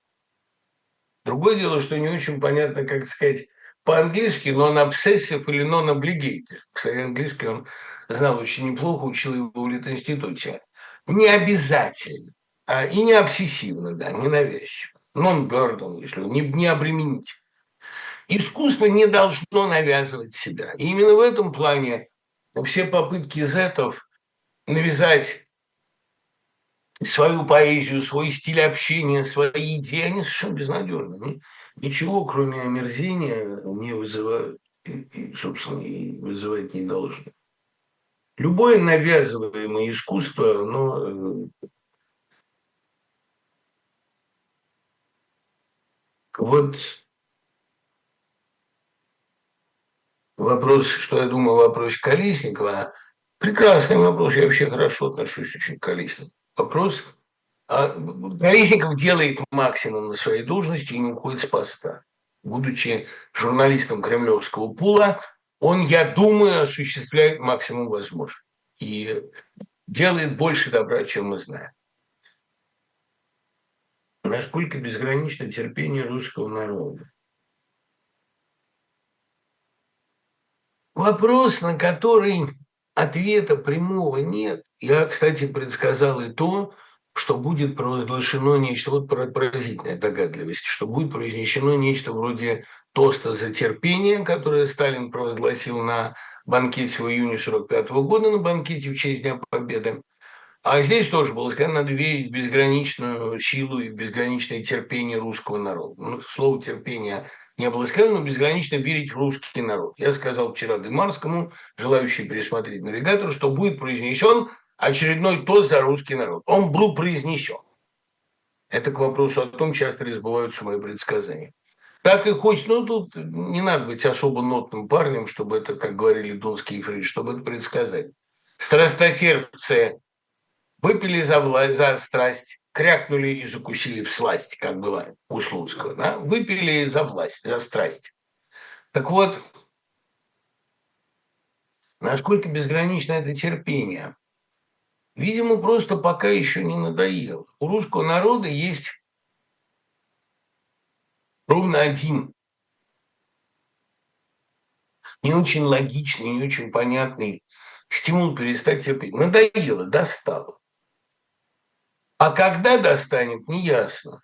Speaker 2: Другое дело, что не очень понятно, как сказать по-английски non-obsessive или non-obligated. Кстати, английский он знал очень неплохо, учил его в Литинституте. Не обязательно, а и не обсессивно, да, ненавязчиво non-burden, если не, не обременить. Искусство не должно навязывать себя. И именно в этом плане все попытки зетов навязать свою поэзию, свой стиль общения, свои идеи, они совершенно безнадежны. Ничего, кроме омерзения, не вызывают, и, собственно, и вызывать не должны. Любое навязываемое искусство, оно Вот вопрос, что я думаю о вопросе Колесникова. Прекрасный вопрос, я вообще хорошо отношусь очень к Колесникову. Вопрос, а Колесников делает максимум на своей должности и не уходит с поста. Будучи журналистом кремлевского пула, он, я думаю, осуществляет максимум возможного. И делает больше добра, чем мы знаем насколько безгранично терпение русского народа. Вопрос, на который ответа прямого нет. Я, кстати, предсказал и то, что будет провозглашено нечто, вот поразительная догадливость, что будет произнесено нечто вроде тоста за терпение, которое Сталин провозгласил на банкете в июне 1945 года, на банкете в честь Дня Победы. А здесь тоже было сказано, надо верить в безграничную силу и безграничное терпение русского народа. Ну, слово терпение не было сказано, но безгранично верить в русский народ. Я сказал вчера Дымарскому, желающий пересмотреть навигатор, что будет произнесен очередной тост за русский народ. Он был произнесен. Это к вопросу о том, часто ли сбываются мои предсказания. Так и хочется, ну тут не надо быть особо нотным парнем, чтобы это, как говорили Дунский и Фрид, чтобы это предсказать. Страстотерпцы выпили за, власть, за страсть, крякнули и закусили в сласть, как было у Слуцкого. Да? Выпили за власть, за страсть. Так вот, насколько безгранично это терпение. Видимо, просто пока еще не надоело. У русского народа есть ровно один не очень логичный, не очень понятный стимул перестать терпеть. Надоело, достало. А когда достанет, неясно.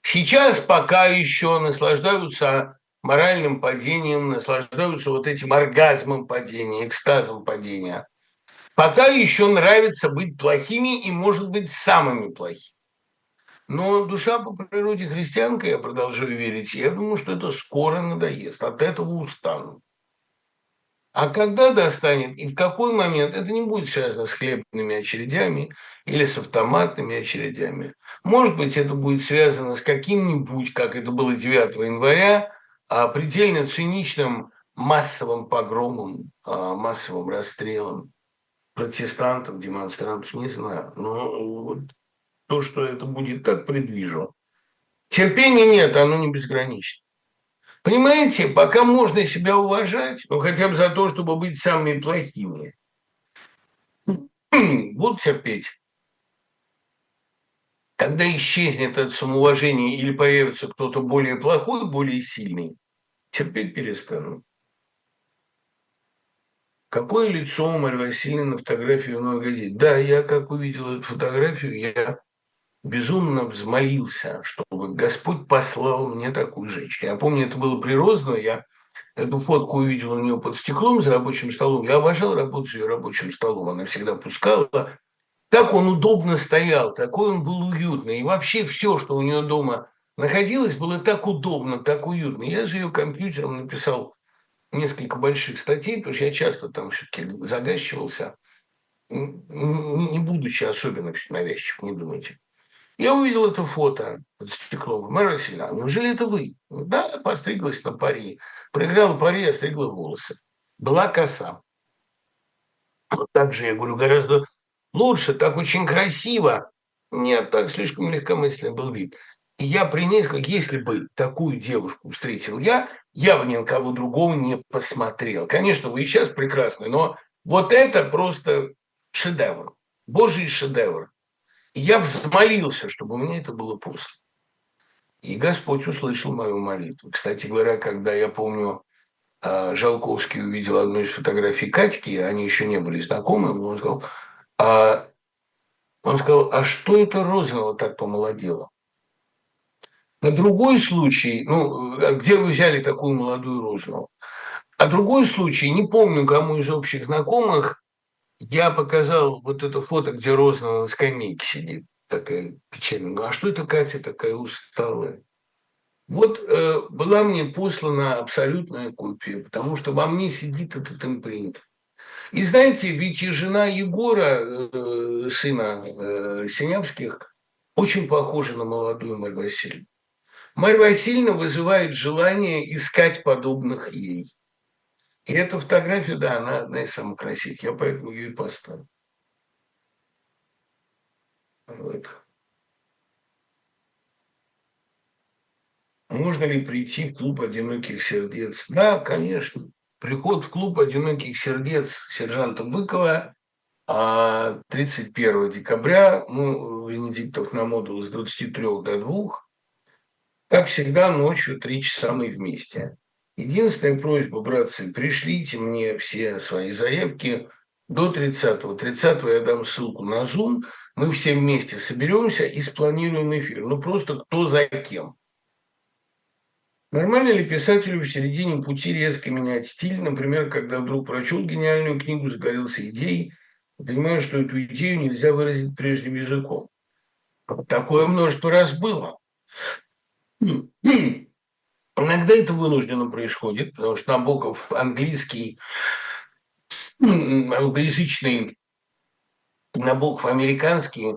Speaker 2: Сейчас пока еще наслаждаются моральным падением, наслаждаются вот этим оргазмом падения, экстазом падения. Пока еще нравится быть плохими и, может быть, самыми плохими. Но душа по природе христианка, я продолжаю верить, я думаю, что это скоро надоест, от этого устану. А когда достанет и в какой момент, это не будет связано с хлебными очередями или с автоматными очередями. Может быть, это будет связано с каким-нибудь, как это было 9 января, а, предельно циничным массовым погромом, а, массовым расстрелом. протестантов, демонстрантов, не знаю. Но вот то, что это будет так, предвижу. Терпения нет, оно не безгранично. Понимаете, пока можно себя уважать, ну хотя бы за то, чтобы быть самыми плохими, будут терпеть. Когда исчезнет это самоуважение или появится кто-то более плохой, более сильный, терпеть перестанут. Какое лицо у Марьи Васильевны на фотографии в новой газете? Да, я как увидел эту фотографию, я безумно взмолился, чтобы Господь послал мне такую женщину. Я помню, это было при Розно, я эту фотку увидел у нее под стеклом за рабочим столом. Я обожал работать с ее рабочим столом, она всегда пускала. Так он удобно стоял, такой он был уютный. И вообще все, что у нее дома находилось, было так удобно, так уютно. Я за ее компьютером написал несколько больших статей, потому что я часто там все-таки загащивался, не будучи особенно навязчив, не думайте. Я увидел это фото под стеклом. Мэра Васильевна, неужели это вы? Да, постриглась на пари. Проиграла пари, остригла волосы. Была коса. Вот так же, я говорю, гораздо лучше, так очень красиво. Нет, так слишком легкомысленно был вид. И я принес, как если бы такую девушку встретил я, я бы ни на кого другого не посмотрел. Конечно, вы и сейчас прекрасны, но вот это просто шедевр, божий шедевр. Я взмолился, чтобы мне это было после. И Господь услышал мою молитву. Кстати говоря, когда я помню, а, Жалковский увидел одну из фотографий Катьки, они еще не были знакомы, он сказал, а, он сказал, а что это Розанова так помолодела? На другой случай, ну, где вы взяли такую молодую Розанову? А другой случай, не помню, кому из общих знакомых, я показал вот это фото, где Рознова на скамейке сидит, такая печальная. А что это Катя такая усталая? Вот э, была мне послана абсолютная копия, потому что во мне сидит этот импринт. И знаете, ведь и жена Егора, э, сына э, Синявских, очень похожа на молодую Марью Васильевну. Марья Васильевна вызывает желание искать подобных ей. И эта фотография, да, она одна из самых красивых. Я поэтому ее и поставил. Вот. Можно ли прийти в клуб одиноких сердец? Да, конечно. Приход в клуб одиноких сердец сержанта Быкова 31 а, декабря, ну, Венедиктов на модул с 23 до 2, как всегда, ночью три часа мы вместе. Единственная просьба, братцы, пришлите мне все свои заявки до 30-го. 30 я дам ссылку на Zoom. Мы все вместе соберемся и спланируем эфир. Ну, просто кто за кем. Нормально ли писателю в середине пути резко менять стиль? Например, когда вдруг прочел гениальную книгу, загорелся идеей, понимаю, что эту идею нельзя выразить прежним языком. Такое множество раз было. Иногда это вынужденно происходит, потому что Набоков английский, англоязычный, Набоков американский,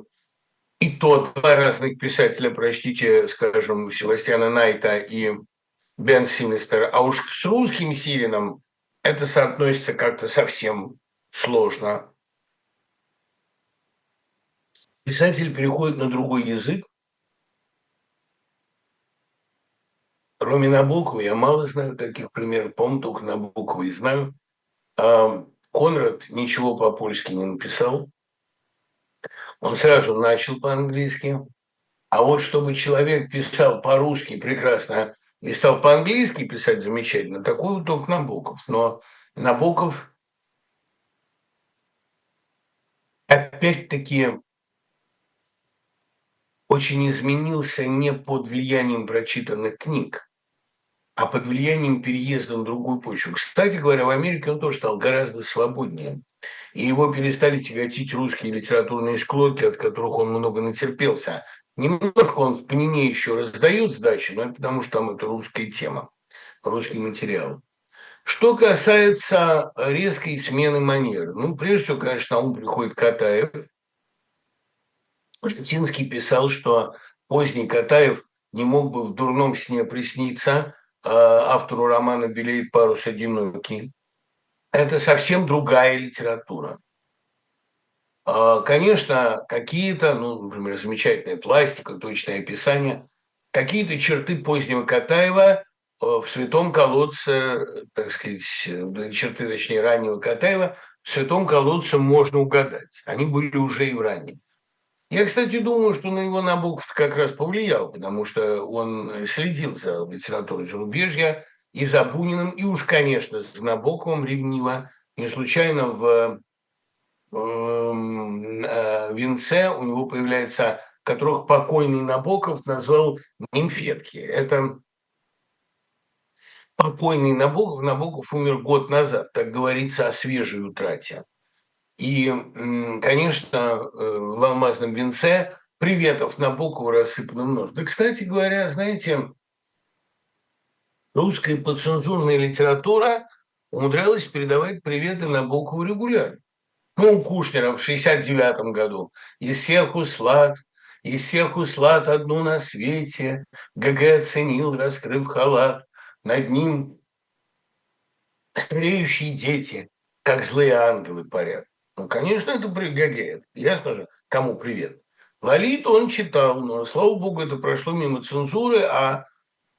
Speaker 2: и то два разных писателя, прочтите, скажем, Севастьяна Найта и Бен Синистер, а уж с русским Сирином это соотносится как-то совсем сложно. Писатель переходит на другой язык, Кроме Набокова, я мало знаю таких примеров, по-моему, только Набокова и знаю. А Конрад ничего по-польски не написал. Он сразу начал по-английски. А вот чтобы человек писал по-русски прекрасно и стал по-английски писать замечательно, такой вот только Набоков. Но Набоков опять-таки очень изменился не под влиянием прочитанных книг, а под влиянием переезда на другую почву. Кстати говоря, в Америке он тоже стал гораздо свободнее. И его перестали тяготить русские литературные склоки, от которых он много натерпелся. Немножко он в Пнине еще раздает сдачи, но это потому что там это русская тема, русский материал. Что касается резкой смены манеры, ну, прежде всего, конечно, на ум приходит Катаев. Житинский писал, что поздний Катаев не мог бы в дурном сне присниться, Э, автору романа «Белеет парус одинокий». Это совсем другая литература. А, конечно, какие-то, ну, например, замечательная пластика, точное описание, какие-то черты позднего Катаева э, в «Святом колодце», так сказать, черты, точнее, раннего Катаева, в «Святом колодце» можно угадать. Они были уже и в раннем. Я, кстати, думаю, что на него Набоков как раз повлиял, потому что он следил за литературой зарубежья и за Буниным, и уж, конечно, с Набоковым ревниво. Не случайно в Эм, э, венце у него появляется, которых покойный Набоков назвал нимфетки. Это покойный Набоков, Набоков умер год назад, так говорится о свежей утрате. И, конечно, э, в «Алмазном венце» приветов Набокову рассыпано множество. Да, кстати говоря, знаете, русская подцензурная литература умудрялась передавать приветы Набокову регулярно. Ну, у Кушнера в 69 году. Из всех услад, из всех услад одну на свете ГГ оценил, раскрыв халат. Над ним стареющие дети, как злые ангелы парят. Ну, конечно, это ГГ. Ясно же, кому привет. Лолит он читал, но, слава богу, это прошло мимо цензуры, а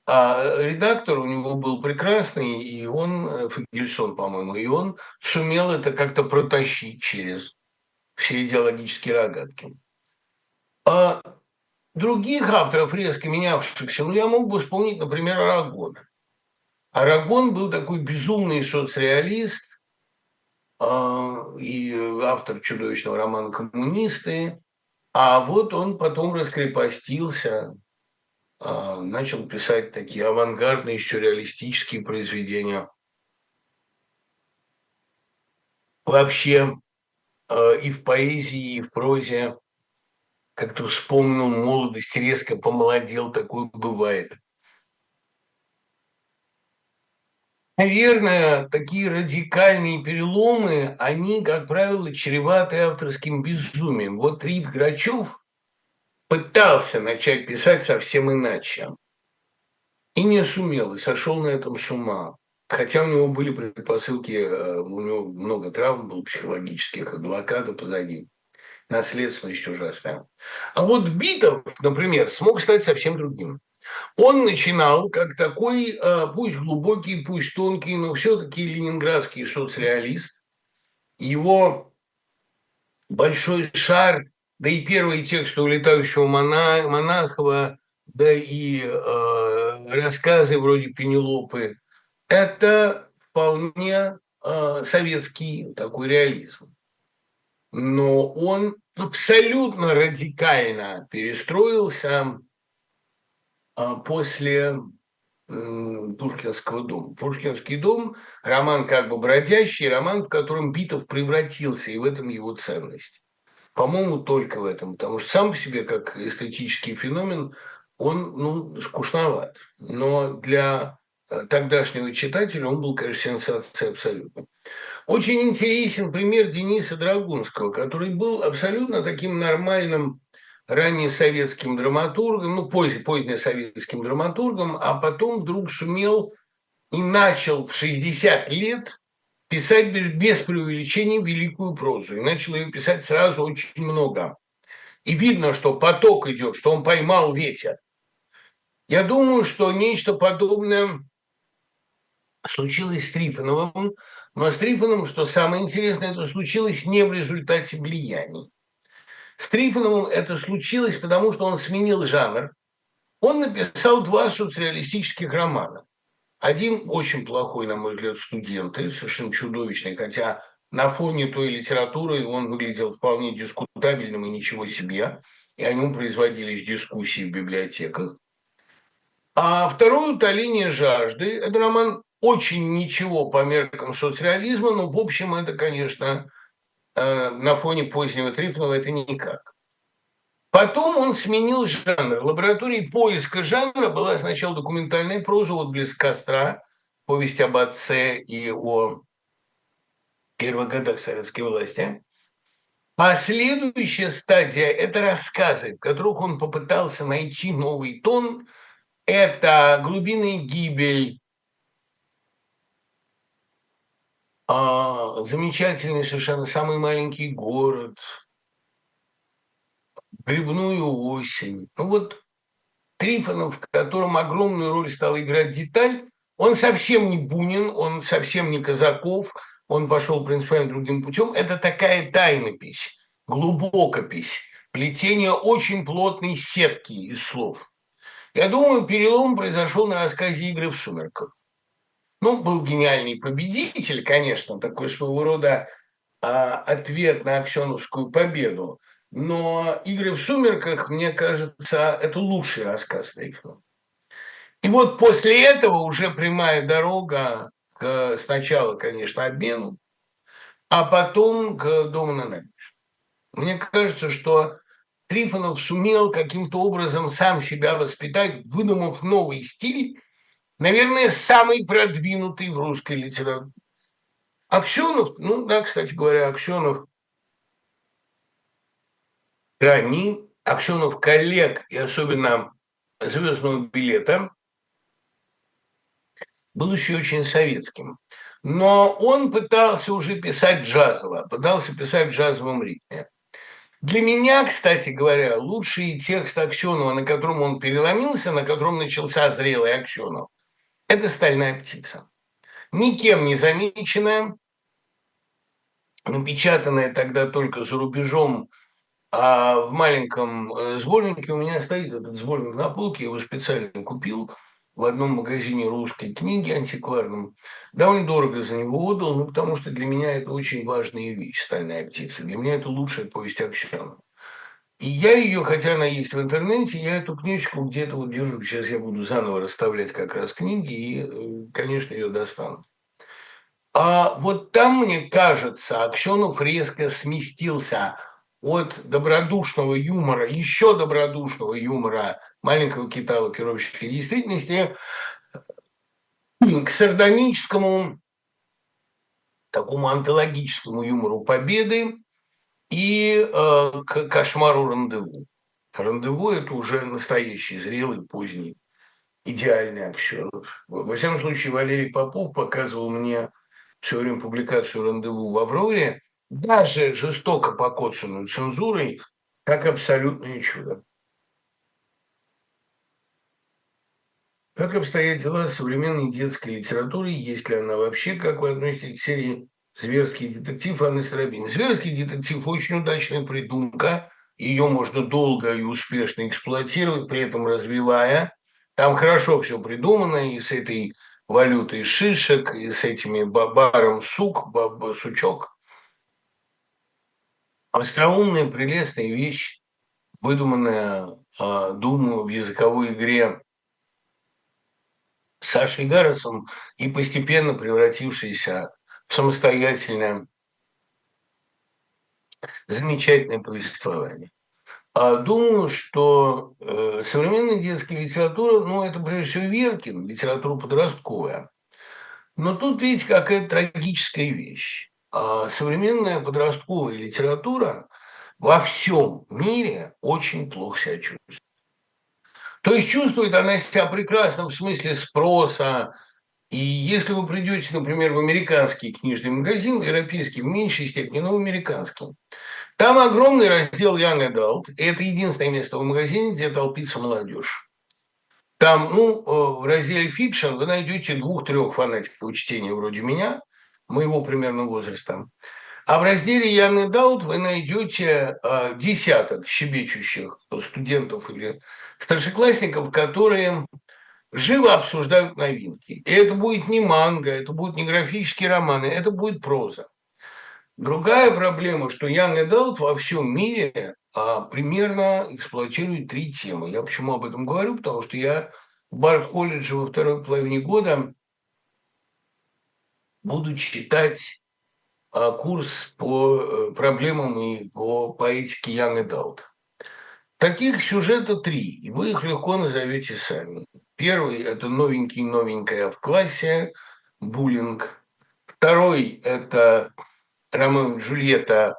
Speaker 2: а редактор у него был прекрасный, и он, э, Фагельсон, по-моему, и он сумел это как-то протащить через все идеологические рогатки. А других авторов, резко менявшихся, ну, я мог бы вспомнить, например, Арагона. Арагон был такой безумный соцреалист и автор чудовищного романа «Коммунисты», а вот он потом раскрепостился, а, начал писать такие авангардные сюрреалистические произведения. Вообще а, и в поэзии, и в прозе как-то вспомнил молодость, резко помолодел, такое бывает. Наверное, такие радикальные переломы, они, как правило, чреваты авторским безумием. Вот Рид Грачев – пытался начать писать совсем иначе. И не сумел, и сошел на этом с ума. Хотя у него были предпосылки, э, у него много травм было психологических, и блокада позади, наследственность ужасная. А вот Битов, например, смог стать совсем другим. Он начинал как такой, э, пусть глубокий, пусть тонкий, но все-таки ленинградский соцреалист. Его большой шар да и первый текст улетающего Мона, Монахова, да и э, рассказы вроде Пенелопы, это вполне э, советский такой реализм. Но он абсолютно радикально перестроился после Пушкинского дома. Пушкинский дом – роман как бы бродящий, роман, в котором Битов превратился, и в этом его ценность. По-моему, только в этом, потому что сам по себе, как эстетический феномен, он ну, скучноват. Но для э, тогдашнего читателя он был, конечно, сенсацией абсолютно. Очень интересен пример Дениса Драгунского, который был абсолютно таким нормальным раннесоветским драматургом, ну, поздне, позднесоветским драматургом, а потом вдруг сумел и начал в 60 лет писать без преувеличения великую прозу. И начал ее писать сразу очень много. И видно, что поток идет, что он поймал ветер. Я думаю, что нечто подобное случилось с Трифоновым, но с Трифоновым, что самое интересное, это случилось не в результате влияний. С Трифоновым это случилось, потому что он сменил жанр. Он написал два социалистических романа. Один очень плохой, на мой взгляд, студенты, совершенно чудовищный, хотя на фоне той литературы он выглядел вполне дискутабельным и ничего себе, и о нем производились дискуссии в библиотеках. А второй «Утоление жажды» – это роман очень ничего по меркам соцреализма, но, в общем, это, конечно, на фоне позднего Трифонова это никак. Потом он сменил жанр. Лабораторией поиска жанра была сначала документальная проза «Вот близ костра», повесть об отце и о первых годах советской власти. А следующая стадия – это рассказы, в которых он попытался найти новый тон. Это «Глубинная гибель», а, замечательный совершенно «Самый маленький город», грибную осень. Ну вот Трифонов, в котором огромную роль стала играть деталь, он совсем не Бунин, он совсем не Казаков, он пошел принципиально другим путем. Это такая тайнопись, глубокопись, плетение очень плотной сетки из слов. Я думаю, перелом произошел на рассказе «Игры в сумерках». Ну, был гениальный победитель, конечно, такой своего рода а, ответ на Аксеновскую победу. Но «Игры в сумерках», мне кажется, это лучший рассказ Трифонова. И вот после этого уже прямая дорога к, сначала, конечно, обмену, а потом к дому на набережной. Мне кажется, что Трифонов сумел каким-то образом сам себя воспитать, выдумав новый стиль, наверное, самый продвинутый в русской литературе. Аксенов, ну да, кстати говоря, Аксенов Грани, Аксенов коллег и особенно звездного билета был еще очень советским. Но он пытался уже писать джазово, пытался писать в джазовом ритме. Для меня, кстати говоря, лучший текст Аксенова, на котором он переломился, на котором начался зрелый Аксенов, это «Стальная птица». Никем не замеченная, напечатанная тогда только за рубежом а в маленьком э, сборнике у меня стоит этот сборник на полке, я его специально купил в одном магазине русской книги антикварном. Довольно дорого за него отдал, ну, потому что для меня это очень важная вещь, «Стальная птица». Для меня это лучшая повесть Аксенова. И я ее, хотя она есть в интернете, я эту книжку где-то вот держу. Сейчас я буду заново расставлять как раз книги и, э, конечно, ее достану. А вот там, мне кажется, Аксенов резко сместился от добродушного юмора, еще добродушного юмора маленького кита лакировщика действительности к сардоническому, такому антологическому юмору победы и э, к кошмару рандеву. Рандеву – это уже настоящий, зрелый, поздний, идеальный Аксенов. Во всяком случае, Валерий Попов показывал мне все время публикацию «Рандеву» в «Авроре», даже жестоко покоцанную цензурой, как абсолютное чудо. Как обстоят дела с современной детской литературой? Есть ли она вообще? Как вы относитесь к серии «Зверский детектив» Анны Старобин? «Зверский детектив» – очень удачная придумка. Ее можно долго и успешно эксплуатировать, при этом развивая. Там хорошо все придумано, и с этой валютой шишек, и с этими баром сук, сучок – остроумная, прелестная вещь, выдуманная, а, думаю, в языковой игре Сашей Гаррисом и постепенно превратившаяся самостоятельное замечательное повествование. А думаю, что э, современная детская литература, ну, это прежде всего Веркин, литература подростковая. Но тут, видите, какая трагическая вещь. А современная подростковая литература во всем мире очень плохо себя чувствует. То есть чувствует она себя прекрасно в смысле спроса. И если вы придете, например, в американский книжный магазин, европейский в меньшей степени, но американский, там огромный раздел Young Adult, и это единственное место в магазине, где толпится молодежь. Там, ну, э, в разделе fiction вы найдете двух-трех фанатиков чтения вроде меня – моего примерно возраста. А в разделе Young Adult вы найдете э, десяток щебечущих студентов или старшеклассников, которые живо обсуждают новинки. И это будет не манга, это будут не графические романы, это будет проза. Другая проблема, что Young Adult во всем мире а, примерно эксплуатирует три темы. Я почему об этом говорю? Потому что я в Барт-колледже во второй половине года буду читать а, курс по э, проблемам и по поэтике Яны Далт. Таких сюжетов три, и вы их легко назовете сами. Первый – это новенький-новенькая в классе, буллинг. Второй – это Ромео и Джульетта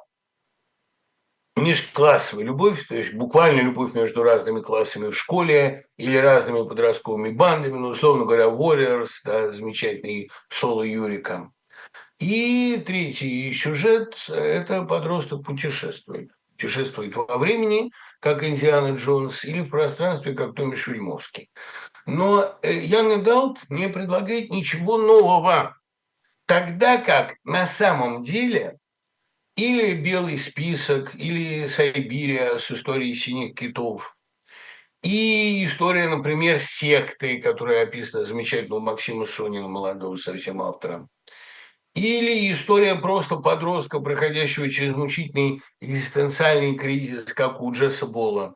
Speaker 2: межклассовая любовь, то есть буквально любовь между разными классами в школе или разными подростковыми бандами, ну, условно говоря, Warriors, да, замечательный соло Юрика. И третий сюжет – это подросток путешествует. путешествовать во времени, как Индиана Джонс, или в пространстве, как Томми Швельмовский. Но э, Ян Эдалт не предлагает ничего нового, тогда как на самом деле или «Белый список», или «Сайбирия» с историей синих китов, и история, например, секты, которая описана замечательно у Максима Сонина, молодого совсем автора, или история просто подростка, проходящего через мучительный экзистенциальный кризис, как у Джесса Болла.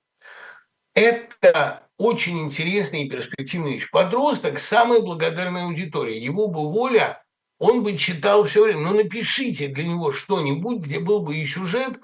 Speaker 2: Это очень интересная и перспективная вещь. Подросток – самая благодарная аудитория. Его бы воля, он бы читал все время. Но ну, напишите для него что-нибудь, где был бы и сюжет,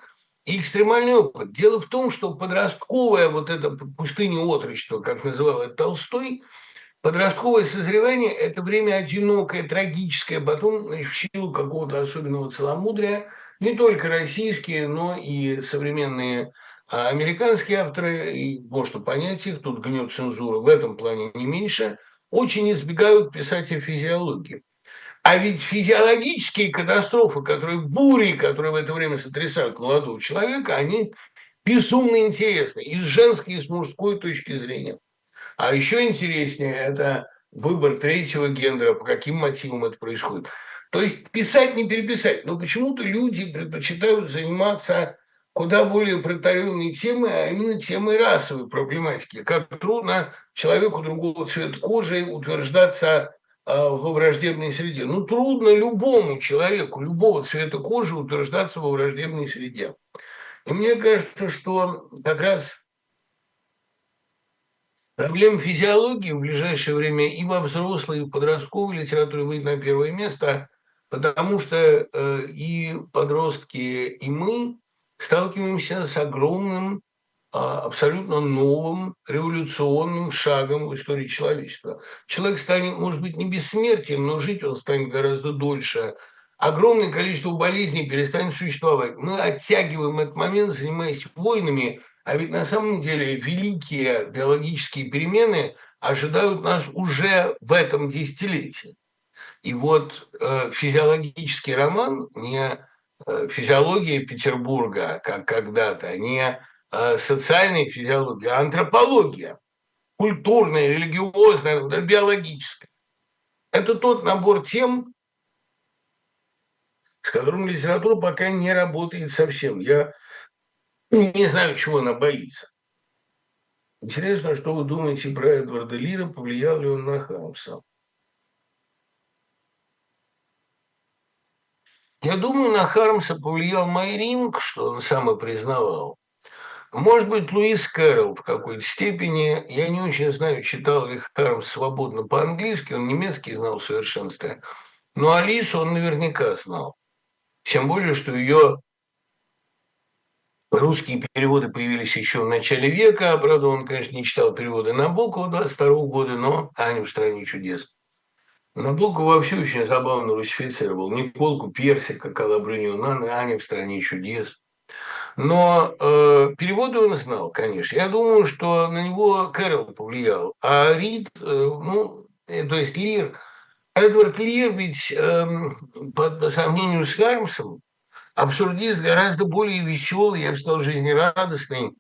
Speaker 2: и экстремальный опыт. Дело в том, что подростковая вот эта пустыня отрочества, как называл это Толстой – Подростковое созревание – это время одинокое, трагическое, потом значит, в силу какого-то особенного целомудрия не только российские, но и современные а, американские авторы, и можно понять их, тут гнет цензура в этом плане не меньше, очень избегают писать о физиологии. А ведь физиологические катастрофы, которые бури, которые в это время сотрясают молодого человека, они безумно интересны и с женской, и с мужской точки зрения. А еще интереснее – это выбор третьего гендера, по каким мотивам это происходит. То есть писать не переписать, но почему-то люди предпочитают заниматься куда более протаренной темой, а именно темой расовой проблематики. Как трудно человеку другого цвета кожи утверждаться а, во враждебной среде. Ну, трудно любому человеку, любого цвета кожи утверждаться во враждебной среде. И мне кажется, что как раз Проблема физиологии в ближайшее время и во взрослой, и в подростковой литературе выйдет на первое место, потому что э, и подростки, и мы сталкиваемся с огромным, а, абсолютно новым революционным шагом в истории человечества. Человек станет, может быть, не бессмертием, но жить он станет гораздо дольше. Огромное количество болезней перестанет существовать. Мы оттягиваем этот момент, занимаясь войнами, а ведь на самом деле великие биологические перемены ожидают нас уже в этом десятилетии. И вот э, физиологический роман, не физиология Петербурга, как когда-то, не э, социальная физиология, а антропология, культурная, религиозная, биологическая. Это тот набор тем, с которым литература пока не работает совсем. Я не знаю, чего она боится. Интересно, что вы думаете про Эдварда Лира, повлиял ли он на Хамса? Я думаю, на Хармса повлиял Майринг, что он сам и признавал. Может быть, Луис Кэрролл в какой-то степени. Я не очень знаю, читал ли Хармс свободно по-английски, он немецкий знал в. Но Алису он наверняка знал. Тем более, что ее Русские переводы появились еще в начале века. Правда, он, конечно, не читал переводы Набокова 22 года, но «Аня в стране чудес». Набоков вообще очень забавно русифицировал. Николку Персика, Калабрыню Нана, Аня в стране чудес. Но э, переводы он знал, конечно. Я думаю, что на него Кэрол повлиял. А Рид, э, ну, э, то есть Лир, Эдвард Лир ведь э, по, по сравнению с Хармсом, абсурдист гораздо более веселый, я бы сказал, жизнерадостный.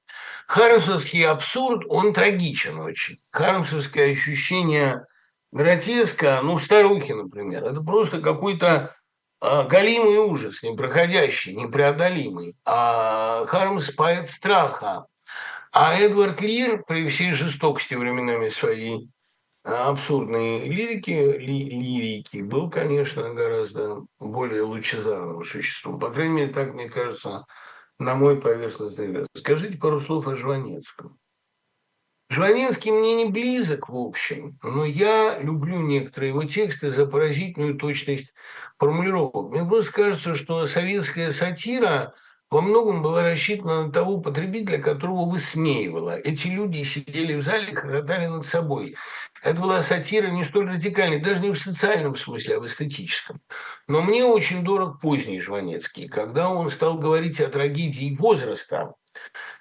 Speaker 2: Хармсовский абсурд, он трагичен очень. Хармсовское ощущение гротеска, ну, старухи, например, это просто какой-то а, галимый ужас, непроходящий, непреодолимый. А Хармс – поэт страха. А Эдвард Лир, при всей жестокости временами своей, абсурдной лирики, ли, лирики был, конечно, гораздо более лучезарным существом. По крайней мере, так мне кажется, на мой поверхностный взгляд. Скажите пару слов о Жванецком. Жванецкий мне не близок, в общем, но я люблю некоторые его тексты за поразительную точность формулировок. Мне просто кажется, что советская сатира – во многом была рассчитана на того потребителя, которого высмеивала. Эти люди сидели в зале, хохотали над собой. Это была сатира не столь радикальная, даже не в социальном смысле, а в эстетическом. Но мне очень дорог поздний Жванецкий, когда он стал говорить о трагедии возраста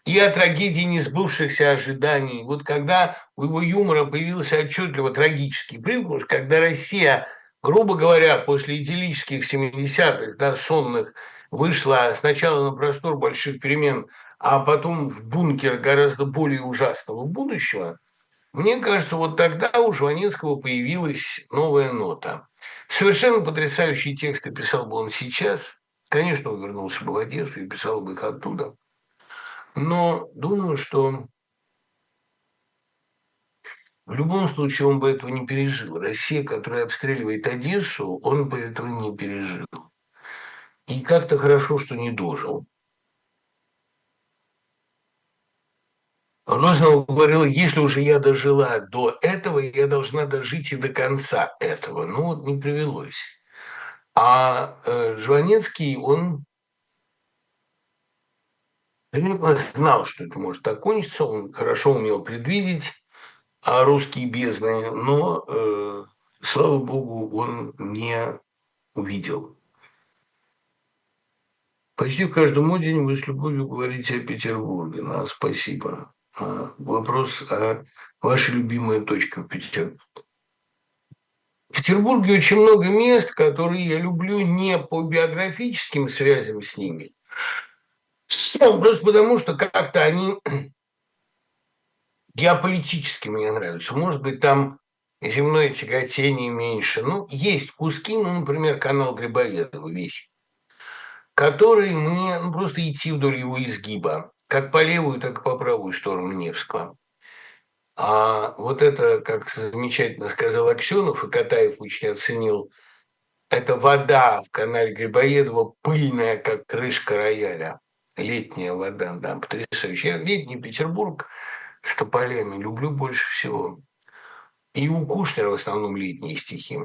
Speaker 2: и о трагедии несбывшихся ожиданий. Вот когда у его юмора появился отчетливо трагический привкус, когда Россия, грубо говоря, после идиллических 70-х, да, сонных, вышла сначала на простор больших перемен, а потом в бункер гораздо более ужасного будущего, мне кажется, вот тогда у Жванецкого появилась новая нота. Совершенно потрясающие тексты писал бы он сейчас. Конечно, он вернулся бы в Одессу и писал бы их оттуда. Но думаю, что в любом случае он бы этого не пережил. Россия, которая обстреливает Одессу, он бы этого не пережил. И как-то хорошо, что не дожил. Розанова говорила, если уже я дожила до этого, я должна дожить и до конца этого. Ну вот не привелось. А э, Жванецкий, он примерно знал, что это может так он хорошо умел предвидеть а русские бездны, но, э, слава богу, он не увидел. Почти в каждом день вы с любовью говорите о Петербурге. На, спасибо. А, вопрос о вашей любимой точке в Петербурге. В Петербурге очень много мест, которые я люблю не по биографическим связям с ними, просто потому что как-то они [clears throat] геополитически мне нравится. Может быть, там земное тяготение меньше. Ну, есть куски, ну, например, канал Грибоедова весь, который мне ну, просто идти вдоль его изгиба, как по левую, так и по правую сторону Невского. А вот это, как замечательно сказал Аксенов, и Катаев очень оценил, это вода в канале Грибоедова, пыльная, как крышка рояля. Летняя вода, да, потрясающая. Летний Петербург с тополями люблю больше всего. И у Кушнера в основном летние стихи.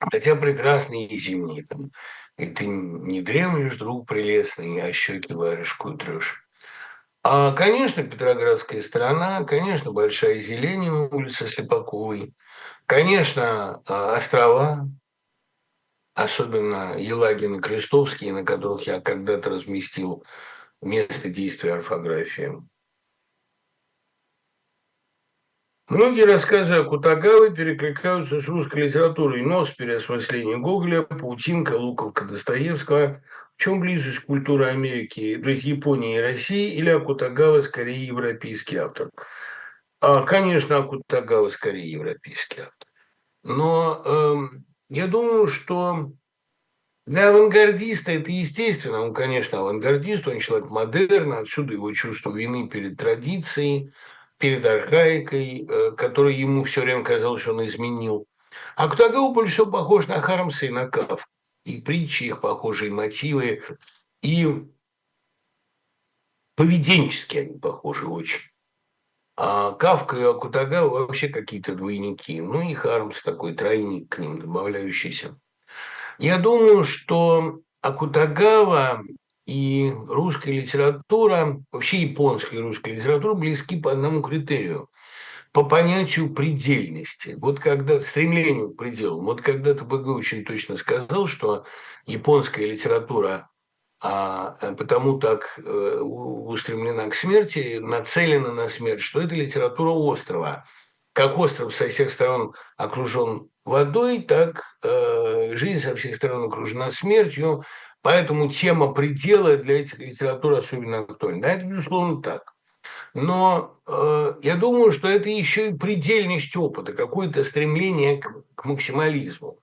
Speaker 2: Хотя прекрасные и зимние. Там, и ты не дремлешь, друг прелестный, а щеки варежку трешь. А, конечно, Петроградская сторона, конечно, Большая Зелень, улица Слепаковой, конечно, а, острова, особенно Елагин и Крестовский, на которых я когда-то разместил место действия орфографии. Многие рассказы о Кутагаве перекликаются с русской литературой. Нос переосмысление Гоголя, Паутинка, Луковка Достоевского. В чем близость культуры Америки, то есть Японии и России, или Акутагава скорее европейский автор? А, конечно, Акутагава скорее европейский автор. Но э, я думаю, что для авангардиста это естественно. Он, конечно, авангардист, он человек модерна, отсюда его чувство вины перед традицией – перед архаикой, э, которой ему все время казалось, что он изменил. А Ктагау больше всего похож на Хармса и на Кав. И притчи их похожие мотивы, и поведенчески они похожи очень. А Кавка и Акутагава вообще какие-то двойники. Ну и Хармс такой тройник к ним добавляющийся. Я думаю, что Акутагава и русская литература, вообще японская и русская литература близки по одному критерию – по понятию предельности. Вот когда стремлению к пределу. Вот когда-то БГ очень точно сказал, что японская литература а, э, потому так э, устремлена к смерти, нацелена на смерть, что это литература острова. Как остров со всех сторон окружен водой, так э, жизнь со всех сторон окружена смертью, Поэтому тема предела для этих литератур особенно актуальна. Да, это, безусловно, так. Но э, я думаю, что это еще и предельность опыта, какое-то стремление к, к максимализму.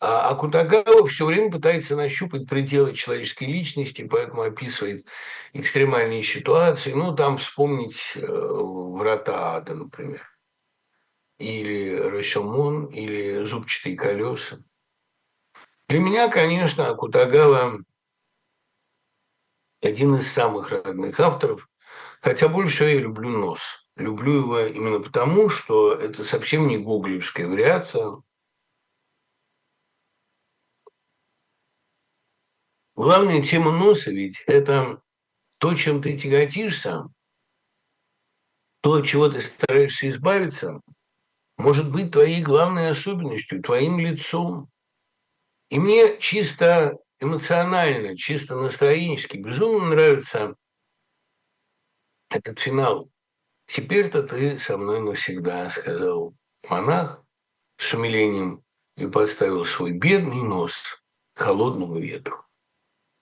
Speaker 2: А, а Кутагава все время пытается нащупать пределы человеческой личности, поэтому описывает экстремальные ситуации. Ну, там вспомнить э, «Врата ада», например, или «Рашомон», или «Зубчатые колеса». Для меня, конечно, Акутагава один из самых родных авторов, хотя больше я люблю нос. Люблю его именно потому, что это совсем не гоголевская вариация. Главная тема носа ведь это то, чем ты тяготишься, то, от чего ты стараешься избавиться, может быть твоей главной особенностью, твоим лицом. И мне чисто эмоционально, чисто настроенчески безумно нравится этот финал. «Теперь-то ты со мной навсегда», — сказал монах с умилением и поставил свой бедный нос холодному ветру.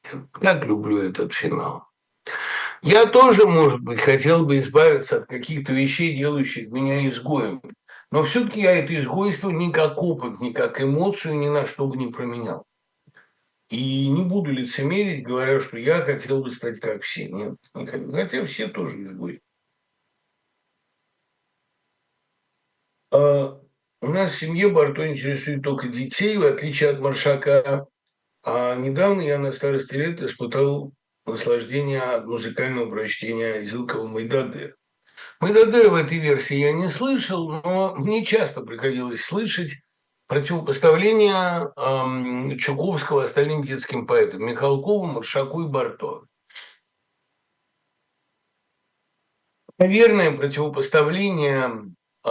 Speaker 2: Я так люблю этот финал. Я тоже, может быть, хотел бы избавиться от каких-то вещей, делающих меня изгоем. Но все-таки я это изгойство ни как опыт, ни как эмоцию ни на что бы не променял. И не буду лицемерить, говоря, что я хотел бы стать как все. Нет, не хотел. Хотя все тоже изгои. А у нас в семье Барто интересует только детей, в отличие от Маршака. А недавно я на старости лет испытал наслаждение от музыкального прочтения Зилкова «Майдадыр». «Майдадыр» в этой версии я не слышал, но мне часто приходилось слышать противопоставление эм, Чуковского остальным детским поэтам Михалкову, Маршаку и Барто. Наверное, противопоставление э,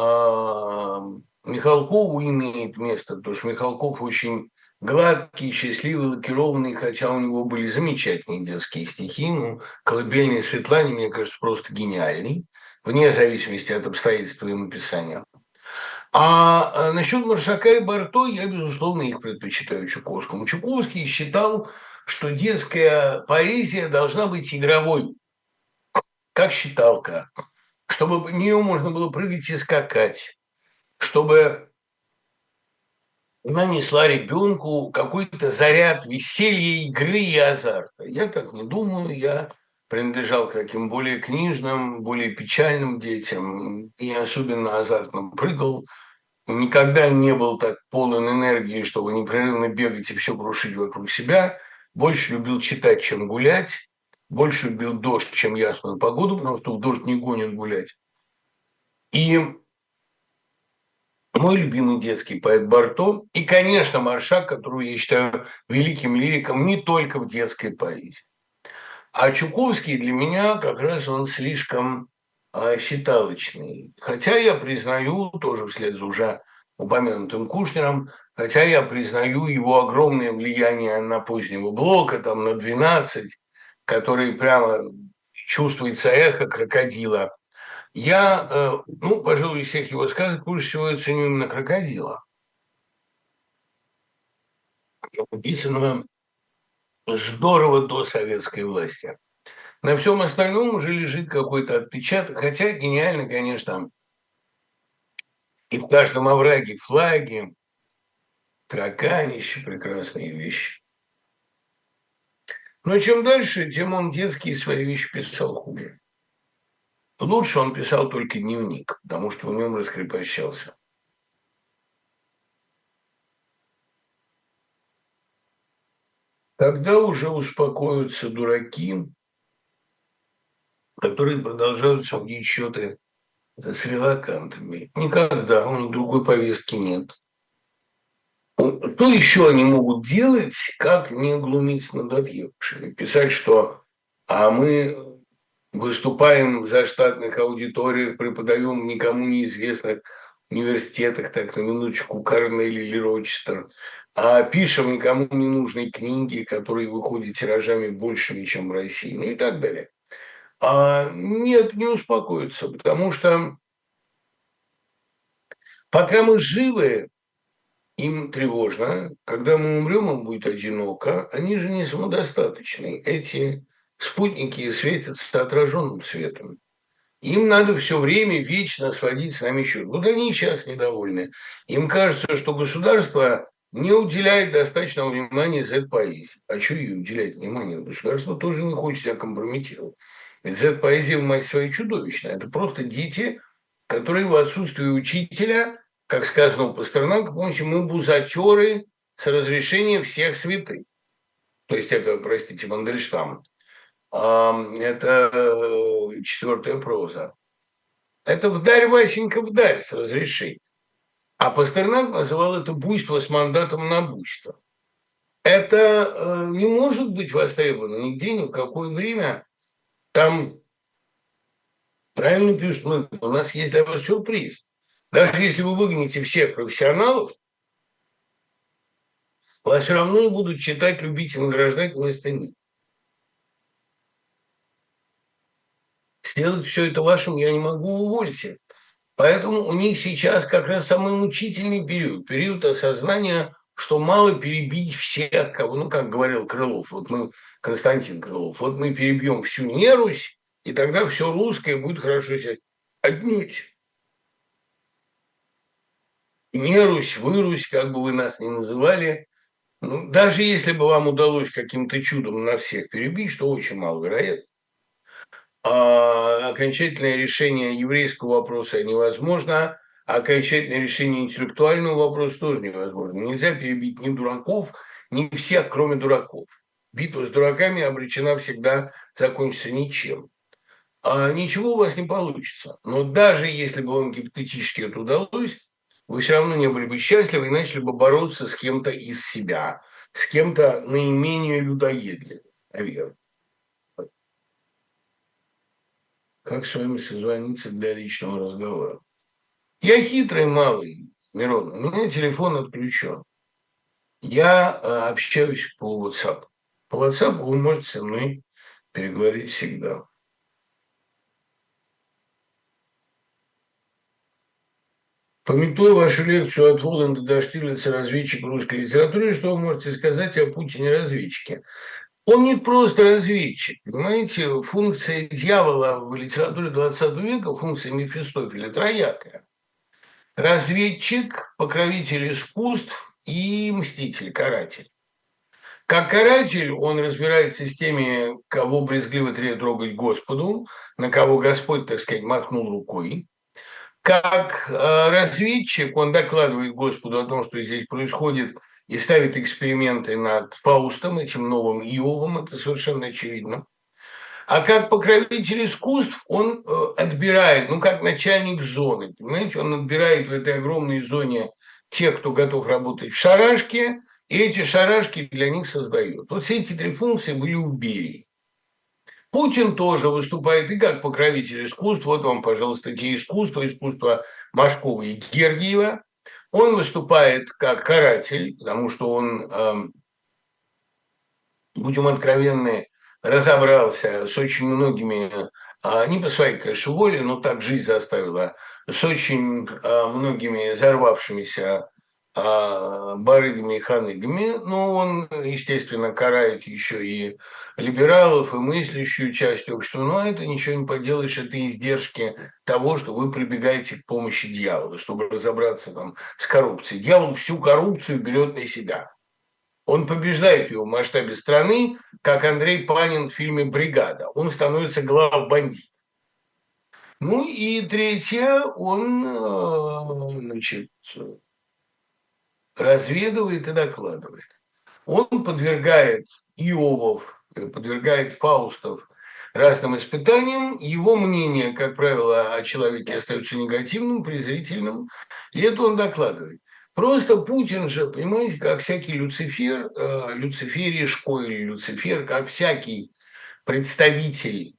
Speaker 2: Михалкову имеет место, потому что Михалков очень гладкий, счастливый, лакированный, хотя у него были замечательные детские стихи. Ну, «Колыбельный Светлане», мне кажется, просто гениальный, вне зависимости от обстоятельств и написания. А, а насчет Маршака и Барто я, безусловно, их предпочитаю Чуковскому. Чуковский считал, что детская поэзия должна быть игровой, как считалка, чтобы в нее можно было прыгать и скакать, чтобы она несла ребенку какой-то заряд веселья, игры и азарта. Я так не думаю, я принадлежал к таким более книжным, более печальным детям и особенно азартно прыгал. Никогда не был так полон энергии, чтобы непрерывно бегать и все крушить вокруг себя. Больше любил читать, чем гулять. Больше любил дождь, чем ясную погоду, потому что дождь не гонит гулять. И мой любимый детский поэт Барто и, конечно, Маршак, которого я считаю великим лириком не только в детской поэзии. А Чуковский для меня как раз он слишком а, считалочный. Хотя я признаю, тоже вслед за уже упомянутым Кушнером, хотя я признаю его огромное влияние на позднего блока, там на 12, который прямо чувствуется эхо крокодила. Я, э, ну, пожалуй, из всех его сказок больше всего ценю именно крокодила. Написано здорово до советской власти. На всем остальном уже лежит какой-то отпечаток, хотя гениально, конечно, и в каждом овраге флаги, тараканище, прекрасные вещи. Но чем дальше, тем он детские свои вещи писал хуже. Лучше он писал только дневник, потому что в нем раскрепощался. Когда уже успокоятся дураки, которые продолжают сводить счеты с релакантами? Никогда, у них другой повестки нет. Что еще они могут делать, как не глумиться над отъехавшими? Писать, что а мы выступаем в заштатных аудиториях, преподаем никому неизвестных университетах, так на минуточку, Корнель или Рочестер, а пишем никому не нужные книги, которые выходят тиражами большими, чем в России, ну и так далее. А нет, не успокоится, потому что пока мы живы, им тревожно, когда мы умрем, им будет одиноко, они же не самодостаточны. Эти спутники светятся отраженным светом. Им надо все время вечно сводить с нами счет. Вот они сейчас недовольны. Им кажется, что государство не уделяет достаточного внимания Z-поэзии. А что ей уделять внимание? Государство тоже не хочет себя компрометировать. Ведь Z-поэзия в мать своей чудовищная. Это просто дети, которые в отсутствии учителя, как сказано у Пастернака, помните, мы бузатеры с разрешения всех святых. То есть это, простите, Мандельштам. Это э, четвертая проза. Это вдарь, Васенька, вдарь с разрешения. А Пастернак называл это буйство с мандатом на буйство. Это э, не может быть востребовано нигде, ни в какое время. Там правильно пишут, мы, у нас есть для вас сюрприз. Даже если вы выгоните всех профессионалов, вас все равно будут читать, любить и награждать вместо них. Сделать все это вашим я не могу, увольте. Поэтому у них сейчас как раз самый мучительный период, период осознания, что мало перебить всех, кого, ну, как говорил Крылов, вот мы, Константин Крылов, вот мы перебьем всю нерусь, и тогда все русское будет хорошо себя отнюдь. Не Русь, вырусь, как бы вы нас ни называли, ну, даже если бы вам удалось каким-то чудом на всех перебить, что очень маловероятно, окончательное решение еврейского вопроса невозможно, а окончательное решение интеллектуального вопроса тоже невозможно. Нельзя перебить ни дураков, ни всех, кроме дураков. Битва с дураками обречена всегда закончиться ничем. А ничего у вас не получится. Но даже если бы вам гипотетически это удалось, вы все равно не были бы счастливы и начали бы бороться с кем-то из себя, с кем-то наименее людоедливым, наверное. Как с вами созвониться для личного разговора? Я хитрый малый, Мирон, у меня телефон отключен. Я э, общаюсь по WhatsApp. По WhatsApp вы можете со мной переговорить всегда. Пометуя вашу лекцию от Воланда до Штирлица «Разведчик русской литературы», что вы можете сказать о Путине-разведчике? Он не просто разведчик. Понимаете, функция дьявола в литературе 20 века, функция Мефистофеля троякая. Разведчик, покровитель искусств и мститель, каратель. Как каратель он разбирается с теми, кого брезгливо трогать Господу, на кого Господь, так сказать, махнул рукой как э, разведчик, он докладывает Господу о том, что здесь происходит, и ставит эксперименты над Фаустом, этим новым Иовом, это совершенно очевидно. А как покровитель искусств он э, отбирает, ну, как начальник зоны, понимаете, он отбирает в этой огромной зоне тех, кто готов работать в шарашке, и эти шарашки для них создает. Вот все эти три функции были у Берии. Путин тоже выступает и как покровитель искусств. Вот вам, пожалуйста, те искусства, искусства Машкова и Гергиева. Он выступает как каратель, потому что он, эм, будем откровенны, разобрался с очень многими, а, не по своей, конечно, воле, но так жизнь заставила, с очень а, многими взорвавшимися а, барыгами и ханыгами, но он, естественно, карает еще и либералов, и мыслящую часть общества, но это ничего не поделаешь, это издержки того, что вы прибегаете к помощи дьявола, чтобы разобраться там с коррупцией. Дьявол всю коррупцию берет на себя. Он побеждает ее в масштабе страны, как Андрей Панин в фильме «Бригада». Он становится глав бандит. Ну и третье, он э, значит, разведывает и докладывает. Он подвергает Иовов, подвергает Фаустов разным испытаниям. Его мнение, как правило, о человеке остается негативным, презрительным, и это он докладывает. Просто Путин же, понимаете, как всякий Люцифер, э, Люциферишко или Люцифер, как всякий представитель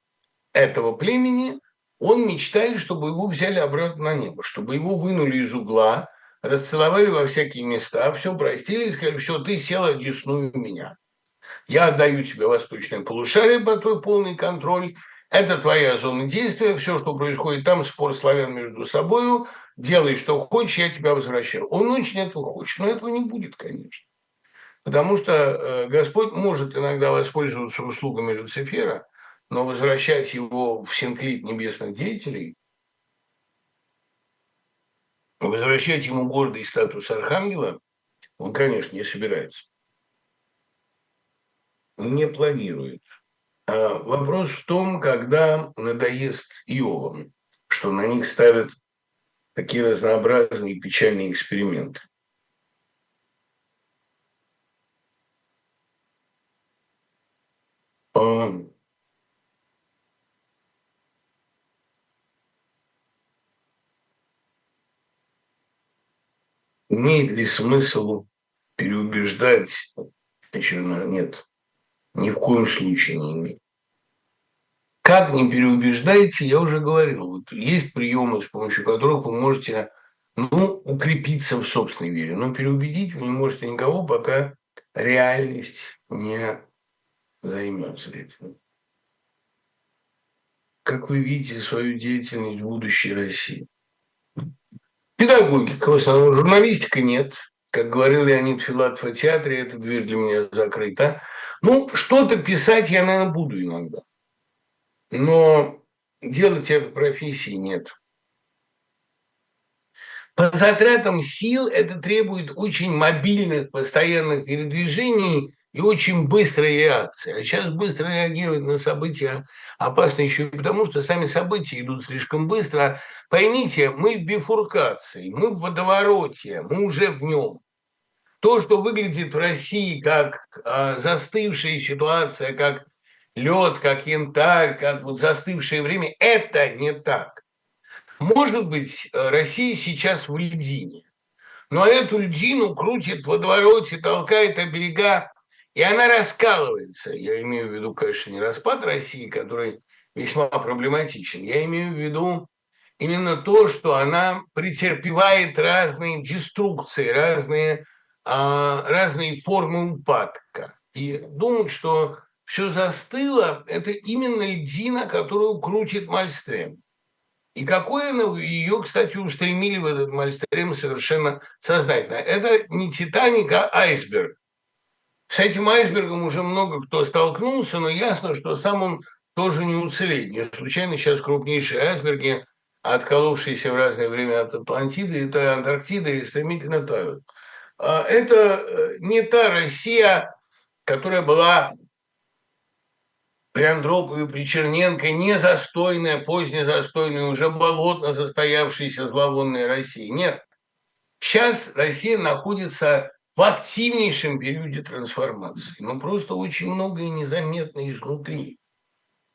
Speaker 2: этого племени, он мечтает, чтобы его взяли обратно на небо, чтобы его вынули из угла, расцеловали во всякие места, все простили и сказали, все, ты села одесную меня. Я отдаю тебе восточное полушарие по твой полный контроль, это твоя зона действия, все, что происходит там, спор славян между собой, делай, что хочешь, я тебя возвращаю. Он очень этого хочет, но этого не будет, конечно. Потому что э, Господь может иногда воспользоваться услугами Люцифера, но возвращать его в синклит небесных деятелей Возвращать ему гордый статус архангела он, конечно, не собирается. Не планирует. А вопрос в том, когда надоест Иовам, что на них ставят такие разнообразные печальные эксперименты. А Имеет ли смысл переубеждать? Очевидно, нет. Ни в коем случае не имеет. Как не переубеждаете, я уже говорил. Вот есть приемы, с помощью которых вы можете ну, укрепиться в собственной вере. Но переубедить вы не можете никого, пока реальность не займется этим. Как вы видите свою деятельность в будущей России? Педагогика в основном, журналистика нет. Как говорил Леонид Филатов о театре, эта дверь для меня закрыта. Ну, что-то писать я, наверное, буду иногда. Но делать это профессии нет. По затратам сил это требует очень мобильных, постоянных передвижений и очень быстрой реакции. А сейчас быстро реагировать на события опасно еще и потому, что сами события идут слишком быстро. Поймите, мы в бифуркации, мы в водовороте, мы уже в нем. То, что выглядит в России как э, застывшая ситуация, как лед, как янтарь, как вот застывшее время, это не так. Может быть, э, Россия сейчас в льдине, но эту льдину крутит в водовороте, толкает о берега, и она раскалывается. Я имею в виду, конечно, не распад России, который весьма проблематичен. Я имею в виду именно то, что она претерпевает разные деструкции, разные, разные формы упадка. И думать, что все застыло, это именно льдина, которую крутит Мальстрем. И какое ее, кстати, устремили в этот Мальстрем совершенно сознательно. Это не Титаник, а айсберг. С этим айсбергом уже много кто столкнулся, но ясно, что сам он тоже не уцелеет. Не случайно сейчас крупнейшие айсберги, отколовшиеся в разное время от Атлантиды и той Антарктиды, стремительно тают. А это э, не та Россия, которая была при Андропове, при Черненко, не застойная, позднезастойная, уже болотно застоявшаяся зловонная Россия. Нет. Сейчас Россия находится в активнейшем периоде трансформации. Но просто очень многое незаметно изнутри.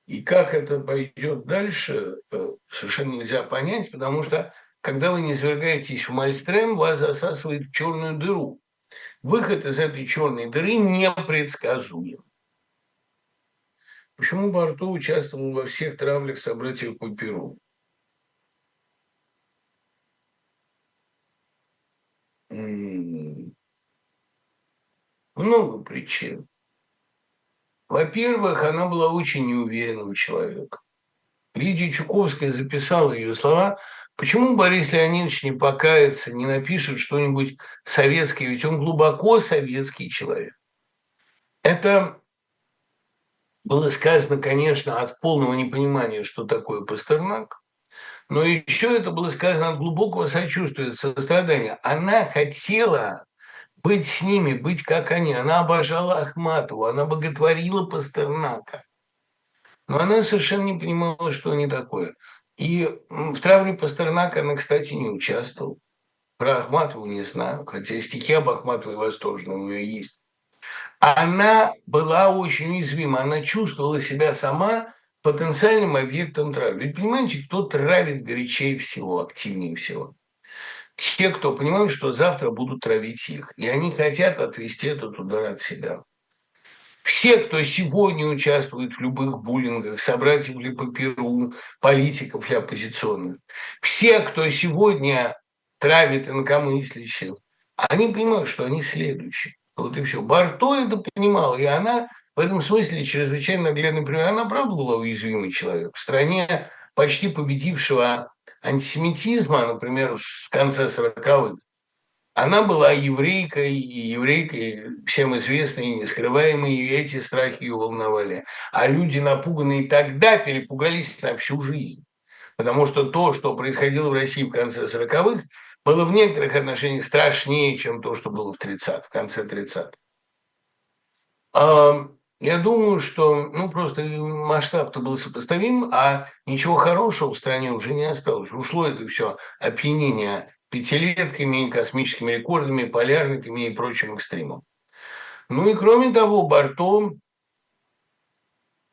Speaker 2: И как это пойдет дальше, э, совершенно нельзя понять, потому что когда вы не звергаетесь в Мальстрем, вас засасывает в черную дыру. Выход из этой черной дыры непредсказуем. Почему Барто участвовал во всех травлях собратьев по Перу? Много причин. Во-первых, она была очень неуверенным человеком. Лидия Чуковская записала ее слова. Почему Борис Леонидович не покается, не напишет что-нибудь советское? Ведь он глубоко советский человек. Это было сказано, конечно, от полного непонимания, что такое Пастернак, но еще это было сказано от глубокого сочувствия, сострадания. Она хотела быть с ними, быть как они. Она обожала Ахматову, она боготворила Пастернака. Но она совершенно не понимала, что они такое. И в травле Пастернака она, кстати, не участвовала. Про Ахматову не знаю, хотя стихи об Ахматовой восторженно у нее есть она была очень уязвима, она чувствовала себя сама потенциальным объектом травли. Ведь понимаете, кто травит горячее всего, активнее всего? Те, кто понимают, что завтра будут травить их, и они хотят отвести этот удар от себя. Все, кто сегодня участвует в любых буллингах, собратьев ли по Перу, политиков ли оппозиционных, все, кто сегодня травит инакомыслящих, они понимают, что они следующие. Вот и все. Барто это понимал, и она в этом смысле чрезвычайно наглядный пример. Она, правда, была уязвимый человек. В стране почти победившего антисемитизма, например, в конце 40-х, она была еврейкой, и еврейкой всем известной и нескрываемой, и эти страхи ее волновали. А люди, напуганные тогда, перепугались на всю жизнь. Потому что то, что происходило в России в конце 40-х, было в некоторых отношениях страшнее, чем то, что было в 30 в конце 30-х. Я думаю, что ну, просто масштаб-то был сопоставим, а ничего хорошего в стране уже не осталось. Ушло это все опьянение пятилетками, космическими рекордами, полярниками и прочим экстримом. Ну и кроме того, Барто,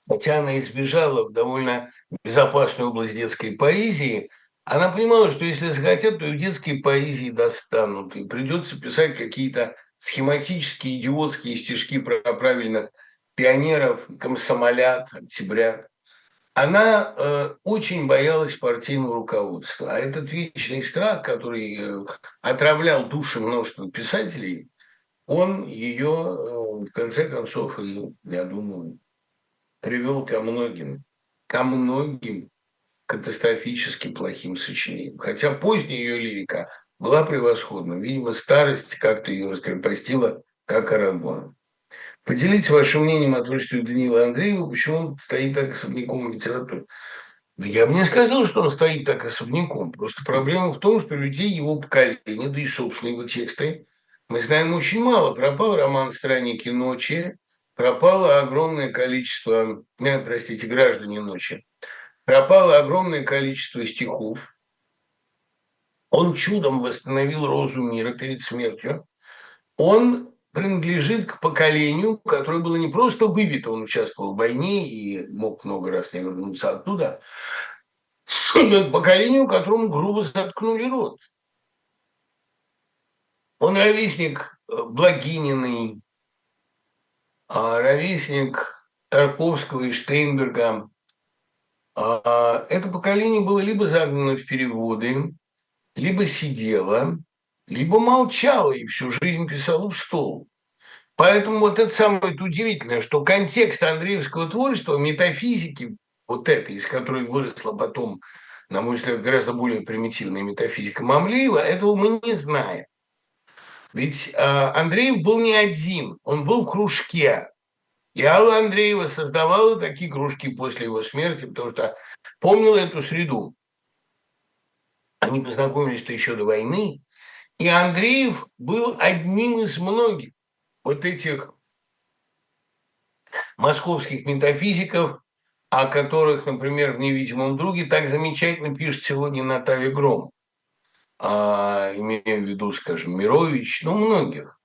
Speaker 2: хотя она избежала в довольно безопасную область детской поэзии, она понимала, что если захотят, то и в детской поэзии достанут, и придется писать какие-то схематические, идиотские стишки про правильных пионеров, комсомолят, октябрят. Она э, очень боялась партийного руководства. А этот вечный страх, который э, отравлял души множества писателей, он ее, э, в конце концов, я думаю, привел ко многим, ко многим катастрофически плохим сочинением. Хотя поздняя ее лирика была превосходна. Видимо, старость как-то ее раскрепостила, как Арагон. Поделитесь вашим мнением о творчестве Даниила Андреева, почему он стоит так особняком в литературе. Я бы не сказал, что он стоит так особняком. Просто проблема в том, что людей его поколения, да и собственно его тексты, мы знаем очень мало. Пропал роман «Странники ночи», пропало огромное количество, нет, простите, «Граждане ночи», пропало огромное количество стихов. Он чудом восстановил розу мира перед смертью. Он принадлежит к поколению, которое было не просто выбито, он участвовал в войне и мог много раз не вернуться оттуда, но к поколению, которому грубо заткнули рот. Он ровесник э, Благининой, а ровесник Тарковского и Штейнберга. А, это поколение было либо загнано в переводы, либо сидело, либо молчала и всю жизнь писала в стол. Поэтому вот это самое удивительное, что контекст Андреевского творчества, метафизики, вот этой, из которой выросла потом, на мой взгляд, гораздо более примитивная метафизика Мамлеева, этого мы не знаем. Ведь э, Андреев был не один, он был в кружке. И Алла Андреева создавала такие кружки после его смерти, потому что помнила эту среду. Они познакомились-то еще до войны, и Андреев был одним из многих вот этих московских метафизиков, о которых, например, в «Невидимом друге» так замечательно пишет сегодня Наталья Гром, а, имея в виду, скажем, Мирович, ну, многих.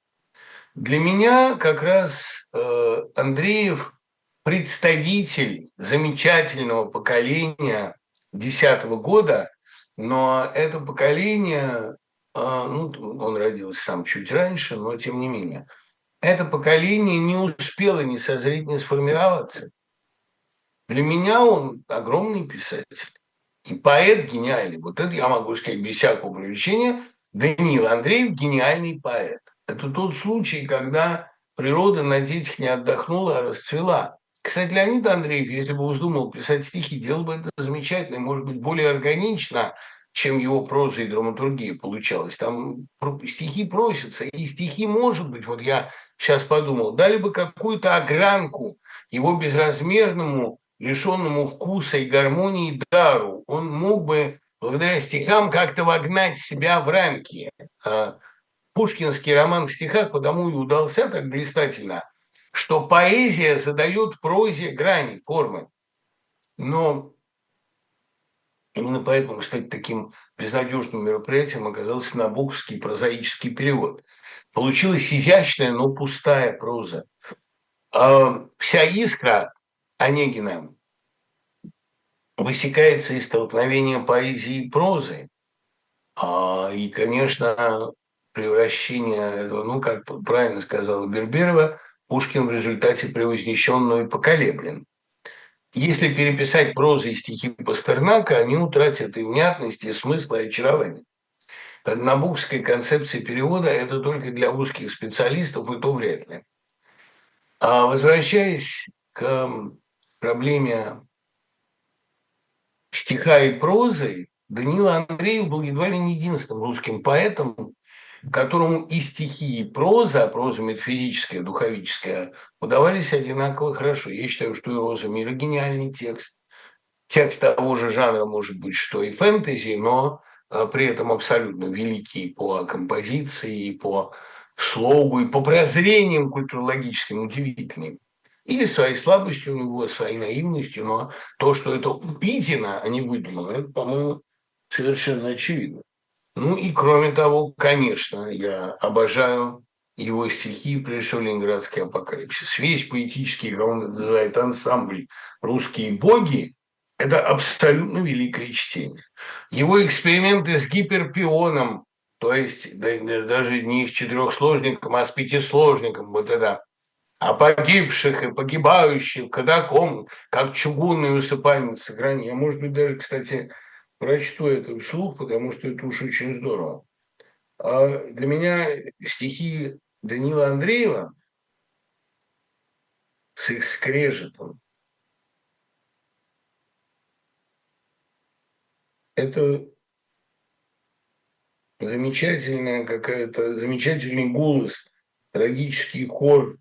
Speaker 2: Для меня как раз э, Андреев представитель замечательного поколения десятого года, но это поколение ну, он родился сам чуть раньше, но тем не менее. Это поколение не успело ни созреть, ни сформироваться. Для меня он огромный писатель. И поэт гениальный. Вот это я могу сказать без всякого привлечения. Даниил Андреев – гениальный поэт. Это тот случай, когда природа на детях не отдохнула, а расцвела. Кстати, Леонид Андреев, если бы вздумал писать стихи, делал бы это замечательно, может быть, более органично, чем его проза и драматургия получалось. Там стихи просятся, и стихи, может быть, вот я сейчас подумал, дали бы какую-то огранку его безразмерному, лишенному вкуса и гармонии дару. Он мог бы благодаря стихам как-то вогнать себя в рамки. А пушкинский роман в стихах потому и удался так блистательно, что поэзия задает прозе грани, формы. Но Именно поэтому, кстати, таким безнадежным мероприятием оказался набоковский прозаический перевод. Получилась изящная, но пустая проза. А вся искра Онегина высекается из столкновения поэзии и прозы. А, и, конечно, превращение, ну, как правильно сказала Берберова, Пушкин в результате превознесен, но и поколеблен. Если переписать прозу и стихи Пастернака, они утратят и внятность, и смысл, и очарование. Набукская концепция перевода – это только для узких специалистов, и то вряд ли. А возвращаясь к проблеме стиха и прозы, Даниил Андреев был едва ли не единственным русским поэтом, которому и стихи, и проза, а проза метафизическая, духовическая, удавались одинаково хорошо. Я считаю, что и «Роза мира» – гениальный текст. Текст того же жанра может быть, что и фэнтези, но а, при этом абсолютно великий по композиции, и по слогу, и по прозрениям культурологическим, удивительный. Или своей слабостью у него, своей наивностью, но то, что это увидено, а не выдумано, это, по-моему, совершенно очевидно. Ну и кроме того, конечно, я обожаю его стихи, прежде всего «Ленинградский апокалипсис». Весь поэтический, как он называет, ансамбль «Русские боги» – это абсолютно великое чтение. Его эксперименты с гиперпионом, то есть даже не с четырехсложником, а с пятисложником, вот это о погибших и погибающих катакомб, как чугунные усыпальницы грани. Я, может быть, даже, кстати, прочту это вслух, потому что это уж очень здорово. А для меня стихи Данила Андреева с их скрежетом это замечательная какая-то, замечательный голос, трагический хор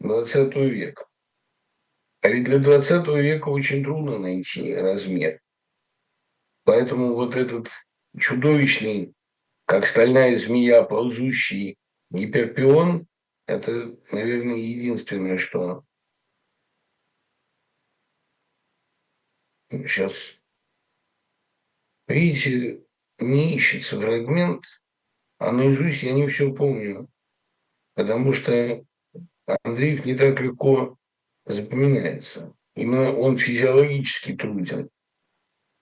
Speaker 2: 20 века. А ведь для 20 века очень трудно найти размер. Поэтому вот этот чудовищный, как стальная змея, ползущий гиперпион, это, наверное, единственное, что сейчас, видите, не ищется фрагмент, а наизусть я не все помню, потому что Андреев не так легко запоминается. Именно он физиологически труден.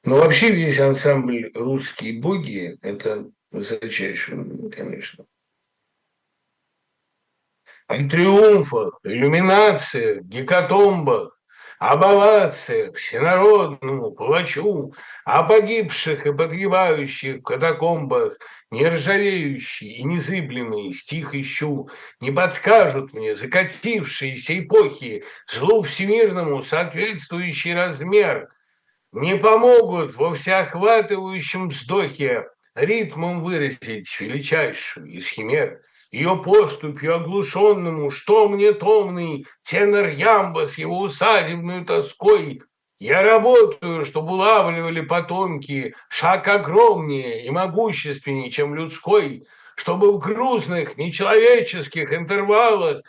Speaker 2: Но вообще весь ансамбль «Русские боги» – это высочайший, конечно. О триумфах, иллюминациях, гекатомбах, об овациях всенародному палачу, о погибших и подгибающих в катакомбах, нержавеющий и незыблемый стих ищу, не подскажут мне закатившиеся эпохи злу всемирному соответствующий размер, не помогут во всеохватывающем вздохе ритмом выразить величайшую из химер, ее поступью оглушенному, что мне томный тенор Ямба с его усадебной тоской, я работаю, чтобы улавливали потомки шаг огромнее и могущественнее, чем людской, чтобы в грузных, нечеловеческих интервалах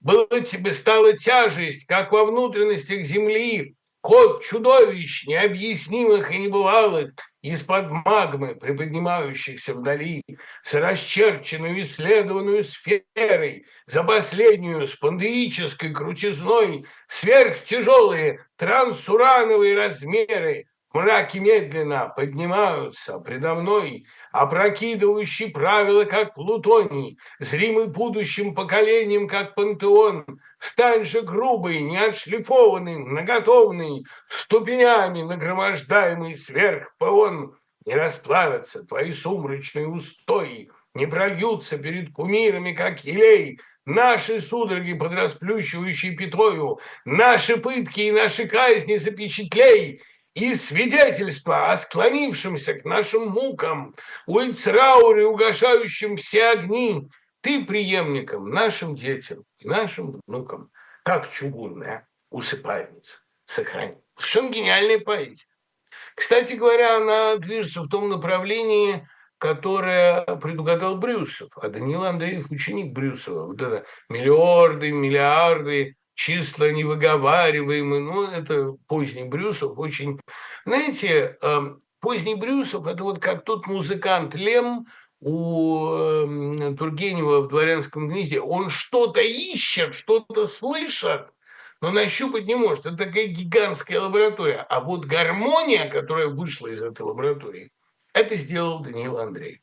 Speaker 2: было тебе стала тяжесть, как во внутренностях земли, код чудовищ, необъяснимых и небывалых, из-под магмы, приподнимающихся вдали, с расчерченной исследованной сферой, за последнюю спондеической крутизной, сверхтяжелые трансурановые размеры, мраки медленно поднимаются предо мной, опрокидывающий правила, как плутоний, зримый будущим поколением, как пантеон. Встань же грубый, неотшлифованный, многотовный, ступенями нагромождаемый сверх паон. Не расплавятся твои сумрачные устои, не прольются перед кумирами, как елей, Наши судороги под расплющивающей пятою, наши пытки и наши казни запечатлей, и свидетельство о склонившемся к нашим мукам, у Ицрауре, угошающим все огни, ты преемником нашим детям и нашим внукам, как чугунная усыпальница, сохрани. Совершенно гениальная поэзия. Кстати говоря, она движется в том направлении, которое предугадал Брюсов, а Даниил Андреев ученик Брюсова. Вот это миллиарды, миллиарды, числа невыговариваемые, ну, это поздний Брюсов, очень... Знаете, эм, поздний Брюсов – это вот как тот музыкант Лем у эм, Тургенева в «Дворянском гнезде». Он что-то ищет, что-то слышит, но нащупать не может. Это такая гигантская лаборатория. А вот гармония, которая вышла из этой лаборатории, это сделал Даниил Андреев.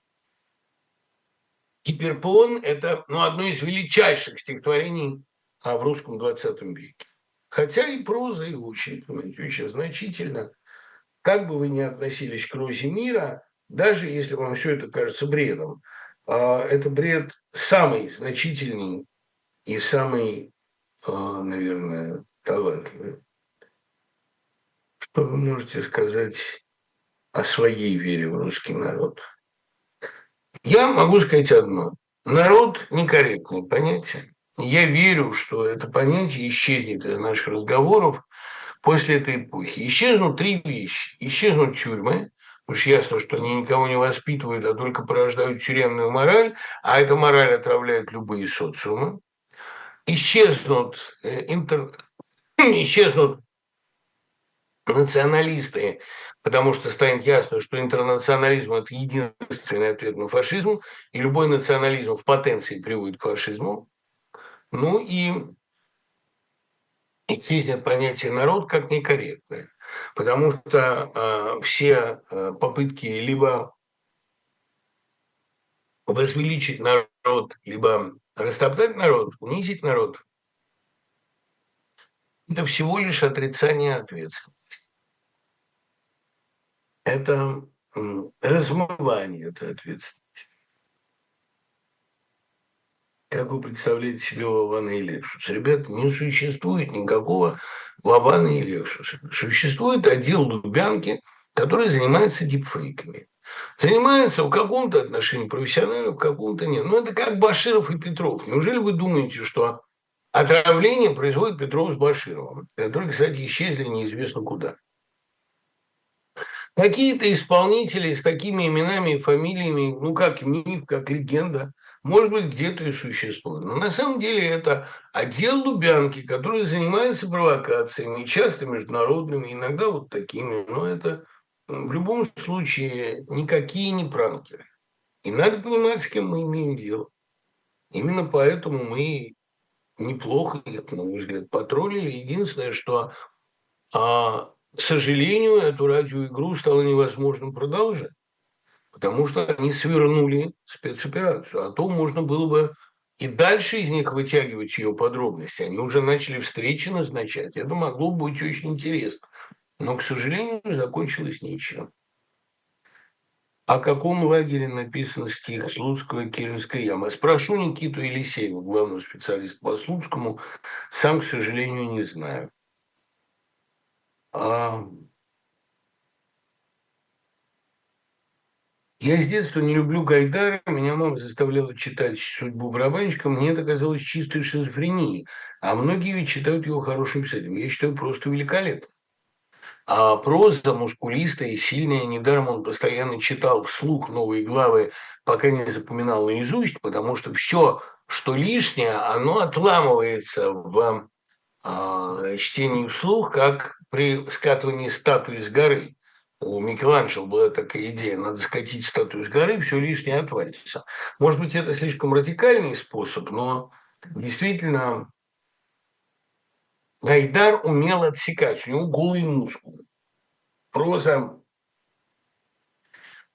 Speaker 2: Гиперпон – это ну, одно из величайших стихотворений а в русском 20 веке. Хотя и проза его очень, понимаете, очень значительно. Как бы вы ни относились к розе мира, даже если вам все это кажется бредом, а, это бред самый значительный и самый, а, наверное, талантливый. Что вы можете сказать о своей вере в русский народ? Я могу сказать одно. Народ некорректное понятие. Я верю, что это понятие исчезнет из наших разговоров после этой эпохи. Исчезнут три вещи. Исчезнут тюрьмы, что ясно, что они никого не воспитывают, а только порождают тюремную мораль, а эта мораль отравляет любые социумы. Исчезнут, э, интер... [clears throat] исчезнут националисты, потому что станет ясно, что интернационализм – это единственный ответ на фашизм, и любой национализм в потенции приводит к фашизму. Ну и естественно, понятие народ как некорректное, потому что э, все э, попытки либо возвеличить народ, либо растоптать народ, унизить народ, это всего лишь отрицание ответственности. Это размывание этой ответственности. Как вы представляете себе Вована и Лексус? Ребят, не существует никакого Вована и Лексуса. Существует отдел Лубянки, который занимается дипфейками. Занимается в каком-то отношении профессионально, в каком-то нет. Ну, это как Баширов и Петров. Неужели вы думаете, что Отравление производит Петров с Башировым, которые, кстати, исчезли неизвестно куда. Какие-то исполнители с такими именами и фамилиями, ну, как миф, как легенда, может быть, где-то и существует. Но на самом деле это отдел Лубянки, который занимается провокациями, часто международными, иногда вот такими. Но это в любом случае никакие не пранкеры. И надо понимать, с кем мы имеем дело. Именно поэтому мы неплохо на мой взгляд, потроллили. Единственное, что, а, к сожалению, эту радиоигру стало невозможным продолжать, потому что они свернули спецоперацию. А то можно было бы и дальше из них вытягивать ее подробности. Они уже начали встречи назначать. Это могло бы быть очень интересно. Но, к сожалению, закончилось ничем. О каком лагере написан стих Слуцкого «Киринская яма»? Спрошу Никиту Елисеева, главного специалиста по Слуцкому. Сам, к сожалению, не знаю. А... Я с детства не люблю Гайдара. Меня мама заставляла читать «Судьбу барабанщика». Мне это казалось чистой шизофренией. А многие ведь считают его хорошим писателем. Я считаю просто великолепным. А проза мускулистая и сильная, недаром он постоянно читал вслух новые главы, пока не запоминал наизусть, потому что все, что лишнее, оно отламывается в э, чтении вслух, как при скатывании статуи с горы. У Микеланджело была такая идея, надо скатить статую с горы, все лишнее отвалится. Может быть, это слишком радикальный способ, но действительно Гайдар умел отсекать, у него голый мускул. Проза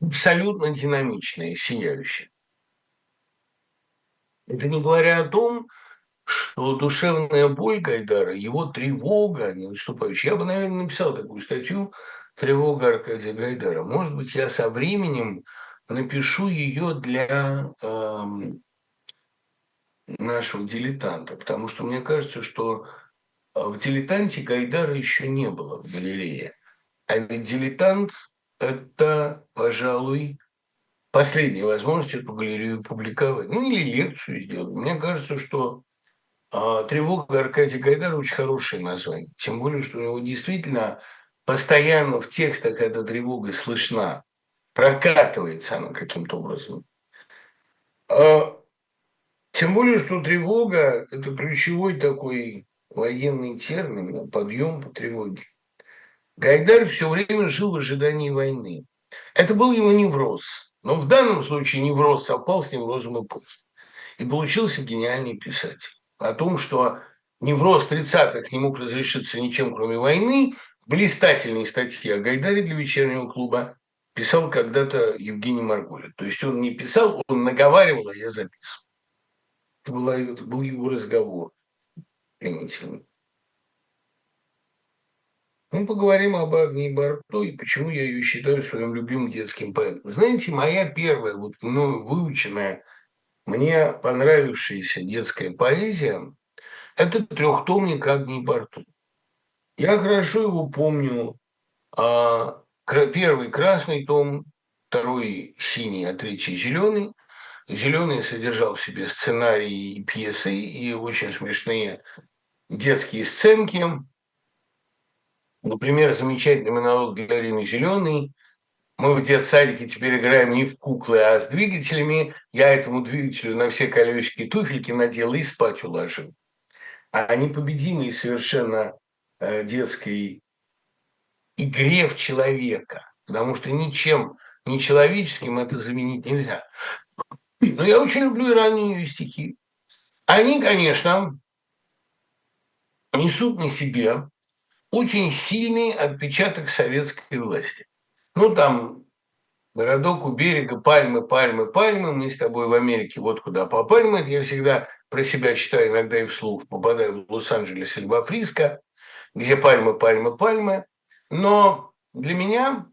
Speaker 2: абсолютно динамичная, сияющая. Это не говоря о том, что душевная боль Гайдара, его тревога, не выступающая. Я бы, наверное, написал такую статью «Тревога Аркадия Гайдара». Может быть, я со временем напишу ее для э, нашего дилетанта, потому что мне кажется, что а в «Дилетанте» Гайдара еще не было в галерее. А ведь «Дилетант» – это, пожалуй, последняя возможность эту галерею публиковать. Ну, или лекцию сделать. Мне кажется, что а, «Тревога» Аркадия Гайдара очень хорошее название. Тем более, что у него действительно постоянно в текстах эта тревога слышна. Прокатывается она каким-то образом. А, тем более, что тревога – это ключевой такой военный термин, подъем по тревоге. Гайдар все время жил в ожидании войны. Это был его невроз. Но в данном случае невроз совпал с неврозом эпохи. И получился гениальный писатель. О том, что невроз 30-х не мог разрешиться ничем, кроме войны, блистательные статьи о Гайдаре для вечернего клуба писал когда-то Евгений Марголин. То есть он не писал, он наговаривал, а я записывал. Это, была, это был его разговор примитивный. Мы поговорим об Агнии Барто и почему я ее считаю своим любимым детским поэтом. Знаете, моя первая, вот мною выученная, мне понравившаяся детская поэзия – это трехтомник Агнии Барто. Я хорошо его помню. А первый красный том, второй синий, а третий зеленый. Зеленый содержал в себе сценарии и пьесы, и очень смешные детские сценки. Например, замечательный монолог для Рины Зеленый. Мы в детсадике теперь играем не в куклы, а с двигателями. Я этому двигателю на все колесики туфельки надел и спать уложил. А непобедимой совершенно детской игре в человека. Потому что ничем нечеловеческим это заменить нельзя. Но я очень люблю и ранние ее стихи. Они, конечно, несут на себе очень сильный отпечаток советской власти. Ну, там городок у берега, пальмы, пальмы, пальмы, мы с тобой в Америке, вот куда по пальмы. Я всегда про себя читаю, иногда и вслух, попадаю в Лос-Анджелес или во Фриско, где пальмы, пальмы, пальмы. Но для меня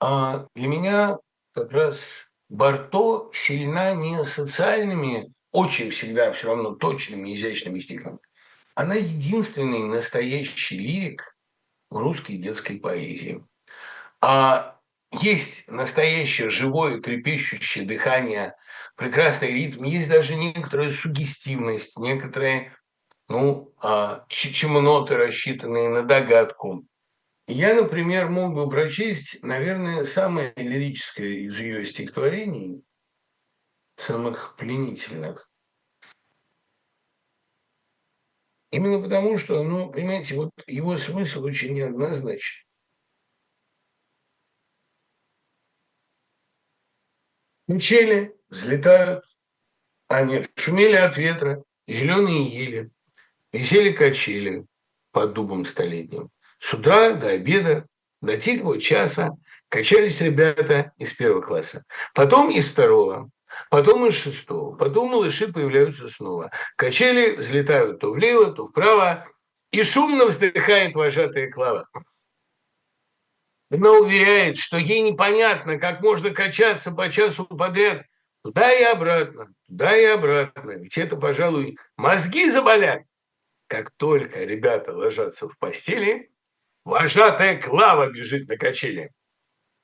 Speaker 2: а для меня как раз Барто сильна не социальными очень всегда все равно точными, изящными стихами. Она единственный настоящий лирик в русской детской поэзии. А есть настоящее живое трепещущее дыхание прекрасный ритм, есть даже некоторая сугестивность, некоторые ну, а, чемноты, рассчитанные на догадку. Я, например, мог бы прочесть, наверное, самое лирическое из ее стихотворений, самых пленительных. Именно потому, что, ну, понимаете, вот его смысл очень неоднозначен. Мчели, взлетают, нет, шумели от ветра, зеленые ели, висели качели под дубом столетним. С утра до обеда, до тихого часа качались ребята из первого класса. Потом из второго, потом из шестого. Потом малыши появляются снова. Качели взлетают то влево, то вправо. И шумно вздыхает вожатая Клава. Она уверяет, что ей непонятно, как можно качаться по часу подряд туда и обратно, туда и обратно. Ведь это, пожалуй, мозги заболят. Как только ребята ложатся в постели, Вожатая Клава бежит на качели.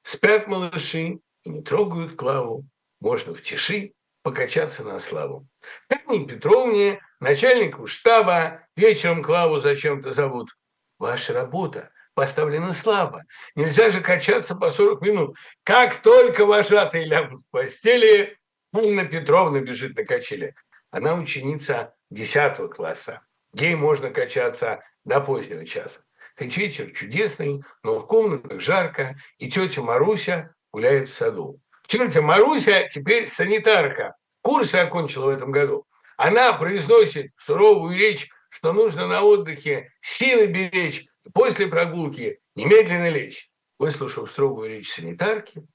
Speaker 2: Спят малыши и не трогают Клаву. Можно в тиши покачаться на славу. Анне Петровне, начальнику штаба, вечером Клаву зачем-то зовут. Ваша работа поставлена слабо. Нельзя же качаться по 40 минут. Как только вожатые лягут в постели, Анна Петровна бежит на качели. Она ученица 10 класса. Ей можно качаться до позднего часа. Хоть вечер чудесный, но в комнатах жарко, и тетя Маруся гуляет в саду. Тетя Маруся теперь санитарка, курсы окончила в этом году. Она произносит суровую речь, что нужно на отдыхе силы беречь, после прогулки немедленно лечь. Выслушав строгую речь санитарки,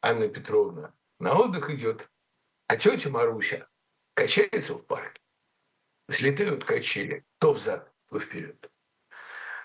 Speaker 2: Анна Петровна на отдых идет, а тетя Маруся качается в парке. Слетают качели то взад, то вперед.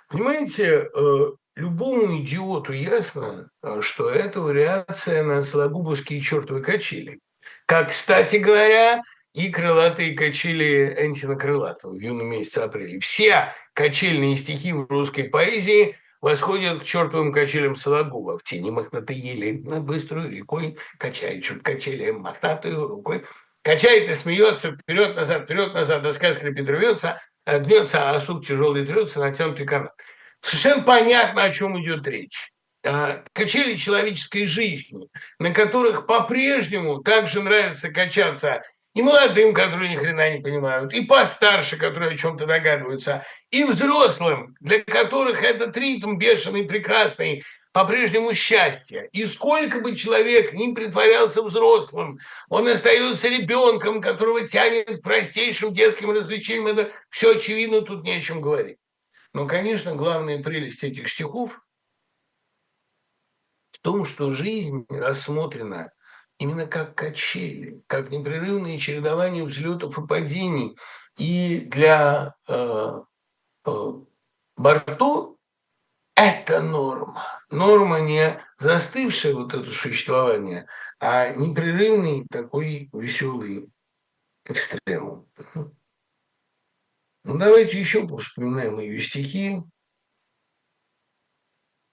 Speaker 2: Понимаете, э, любому идиоту ясно, э, что это вариация на сологубовские чертовы качели. Как, кстати говоря, и крылатые качели Энтина Крылатого в юном месяце апреля. Все качельные стихи в русской поэзии восходят к чертовым качелям Сологуба. В тени мохнатой ели над быстрой рекой, качает чуть качели мохнатую рукой. Качает и смеется, вперед-назад, вперед-назад, доска скрипит, рвется, гнется, а сук тяжелый трется, натянутый канат. Совершенно понятно, о чем идет речь. А, качели человеческой жизни, на которых по-прежнему также нравится качаться и молодым, которые ни хрена не понимают, и постарше, которые о чем-то догадываются, и взрослым, для которых этот ритм бешеный, прекрасный, по-прежнему счастье. И сколько бы человек ни притворялся взрослым, он остается ребенком, которого тянет к простейшим детским развлечениям. Это все очевидно, тут не о чем говорить. Но, конечно, главная прелесть этих стихов в том, что жизнь рассмотрена именно как качели, как непрерывное чередование взлетов и падений. И для э, э, Барто это норма. Норма не застывшее вот это существование, а непрерывный такой веселый экстремум. Ну, давайте еще вспоминаем ее стихи.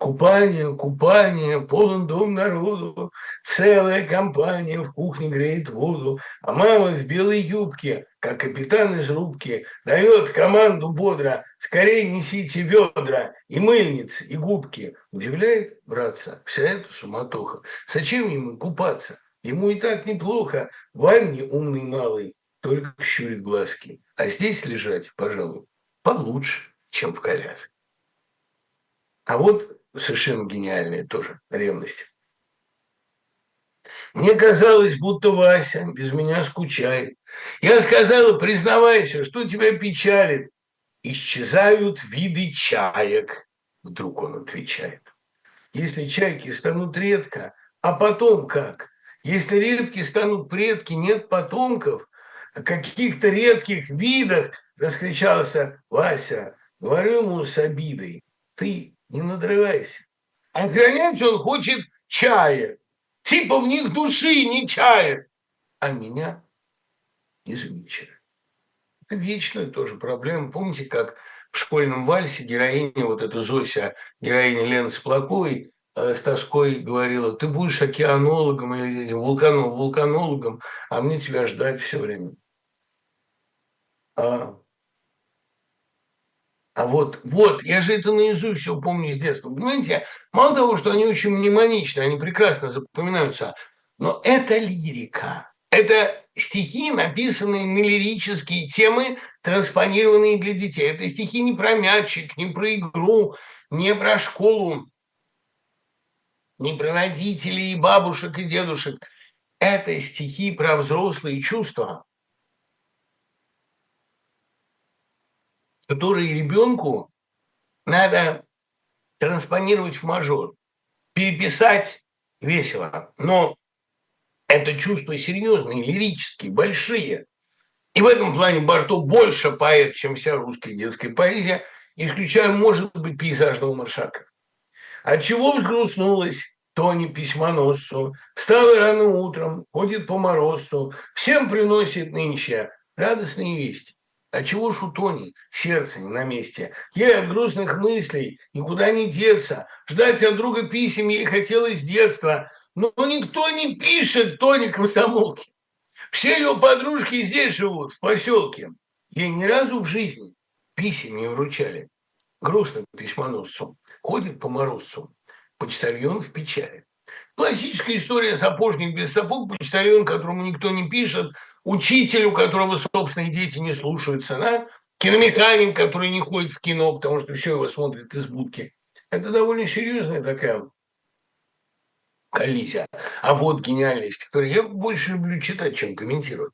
Speaker 2: Купание, купание, полон дом народу, целая компания в кухне греет воду, а мама в белой юбке, как капитан из рубки, дает команду бодро, скорее несите ведра и мыльницы, и губки. Удивляет, братца, вся эта суматоха. Зачем ему купаться? Ему и так неплохо, в ванне умный малый, только щурит глазки. А здесь лежать, пожалуй, получше, чем в коляске. А вот совершенно гениальная тоже ревность. Мне казалось, будто Вася без меня скучает. Я сказала, признавайся, что тебя печалит. Исчезают виды чаек, вдруг он отвечает. Если чайки станут редко, а потом как? Если редки станут предки, нет потомков, о каких-то редких видах, раскричался Вася. Говорю ему с обидой, ты не надрывайся. Охранять он хочет чая. Типа в них души не чает. А меня не замечает. Это вечная тоже проблема. Помните, как в школьном вальсе героиня, вот эта Зося, героиня Лены Сплаковой, э, с тоской говорила, ты будешь океанологом или вулканом, вулканологом, а мне тебя ждать все время. А, а вот, вот, я же это наизусть все помню с детства. Понимаете, мало того, что они очень мнемоничны, они прекрасно запоминаются, но это лирика. Это стихи, написанные на лирические темы, транспонированные для детей. Это стихи не про мячик, не про игру, не про школу, не про родителей и бабушек и дедушек. Это стихи про взрослые чувства, которые ребенку надо транспонировать в мажор, переписать весело, но это чувства серьезные, лирические, большие. И в этом плане Барто больше поэт, чем вся русская детская поэзия, исключая, может быть, пейзажного маршака. От чего взгрустнулась Тони письмоносцу, встала рано утром, ходит по морозцу, всем приносит нынче радостные вести. А чего ж у Тони сердце не на месте? Ей от грустных мыслей никуда не деться. Ждать от друга писем ей хотелось с детства. Но никто не пишет Тони комсомолки. Все ее подружки здесь живут, в поселке. Ей ни разу в жизни писем не вручали. Грустно письмоносцу. Ходит по морозцу. Почтальон в печали. Классическая история сапожник без сапог, почтальон, которому никто не пишет, учитель, у которого собственные дети не слушаются, да? киномеханик, который не ходит в кино, потому что все его смотрит из будки. Это довольно серьезная такая коллизия. А вот гениальность, которую я больше люблю читать, чем комментировать.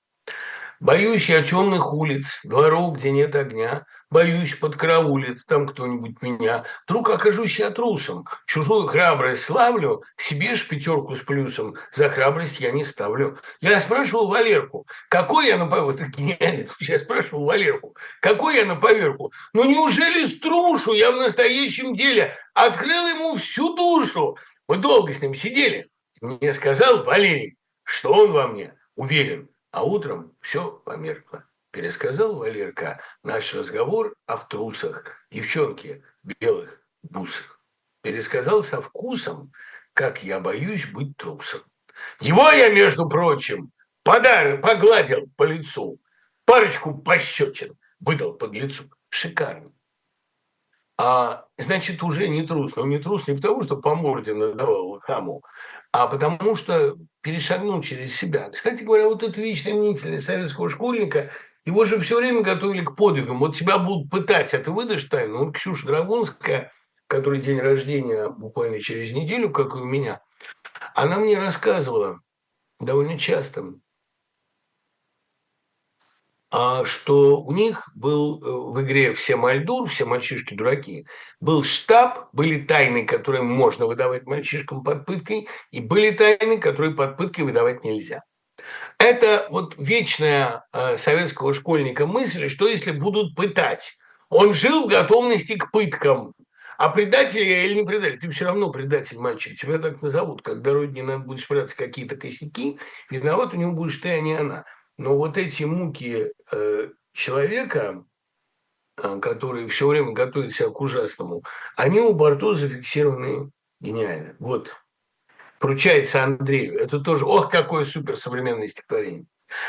Speaker 2: Боюсь я темных улиц, дворов, где нет огня, Боюсь, подкараулит там кто-нибудь меня. Вдруг окажусь я трусом. Чужую храбрость славлю, себе ж пятерку с плюсом. За храбрость я не ставлю. Я спрашивал Валерку, какой я на поверку? Я спрашивал Валерку, какой я на поверку? Ну неужели струшу я в настоящем деле открыл ему всю душу? Мы долго с ним сидели. Мне сказал Валерий, что он во мне уверен. А утром все померкло пересказал Валерка наш разговор о трусах девчонки в белых бусах. Пересказал со вкусом, как я боюсь быть трусом. Его я, между прочим, подар, погладил по лицу, парочку пощечин выдал под лицу. Шикарно. А значит, уже не трус. Но не трус не потому, что по морде надавал хаму, а потому что перешагнул через себя. Кстати говоря, вот это вечная мнительность советского школьника его же все время готовили к подвигам. Вот тебя будут пытать, а ты выдашь тайну. Вот Ксюша Драгунская, который день рождения буквально через неделю, как и у меня, она мне рассказывала довольно часто, а что у них был э, в игре «Все Мальдур», «Все мальчишки дураки», был штаб, были тайны, которые можно выдавать мальчишкам под пыткой, и были тайны, которые под пыткой выдавать нельзя. Это вот вечная э, советского школьника мысль, что если будут пытать, он жил в готовности к пыткам, а предатель я или не предатель, ты все равно предатель, мальчик, тебя так назовут. Когда родине надо будет спрятать какие-то косяки, виноват у него будешь ты, а не она. Но вот эти муки э, человека, э, который все время готовит себя к ужасному, они у Барто зафиксированы гениально. Вот поручается Андрею. Это тоже, ох, какое суперсовременное стихотворение.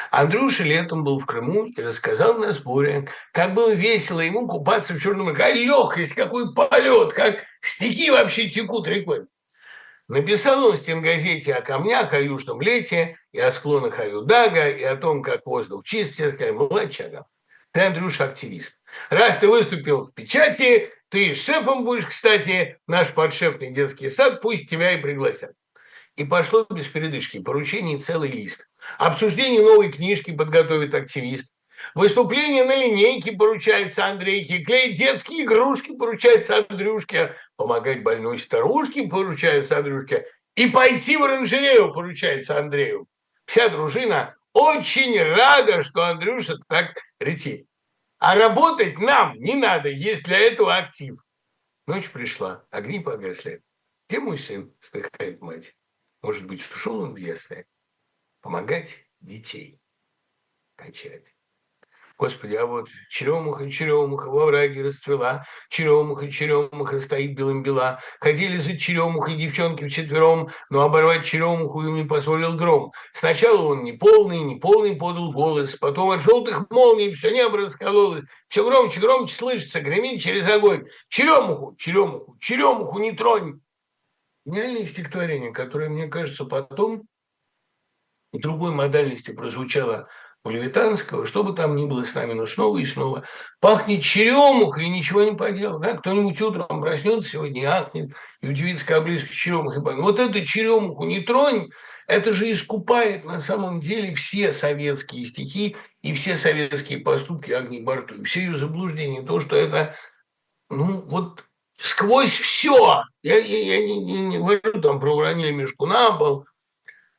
Speaker 2: Андрюша летом был в Крыму и рассказал на сборе, как было весело ему купаться в Черном море. Какая легкость, какой полет, как стихи вообще текут рекой. Написал он в стенгазете о камнях, о южном лете, и о склонах Аюдага, и о том, как воздух чист, такая молодчага. Ты, Андрюша, активист. Раз ты выступил в печати, ты шефом будешь, кстати, наш подшефный детский сад, пусть тебя и пригласят. И пошло без передышки. Поручений целый лист. Обсуждение новой книжки подготовит активист. Выступление на линейке поручается Андрейке. Клеить детские игрушки поручается Андрюшке. Помогать больной старушке поручается Андрюшке. И пойти в оранжерею поручается Андрею. Вся дружина очень рада, что Андрюша так ретит. А работать нам не надо, есть для этого актив. Ночь пришла, огни погасли. Где мой сын? Вздыхает мать. Может быть, ушел он в ясли? Помогать детей качать. Господи, а вот черемуха, черемуха во враге расцвела, черемуха, черемуха стоит белым бела. Хотели за черемухой девчонки вчетвером, но оборвать черемуху им не позволил гром. Сначала он не полный, не полный подал голос, потом от желтых молний все небо раскололось, все громче, громче слышится, гремит через огонь. Черемуху, черемуху, черемуху не тронь. Гениальное стихотворение, которое, мне кажется, потом другой модальности прозвучало у Левитанского, что бы там ни было с нами, но снова и снова пахнет черемухой, и ничего не поделал. Да? Кто-нибудь утром проснется сегодня и ахнет, и удивится, как близко черемуха. Вот эту черемуху не тронь, это же искупает на самом деле все советские стихи и все советские поступки Агни Барту, и все ее заблуждения. То, что это, ну, вот сквозь все. Я, я, я не, не, говорю там про уронили мешку на пол,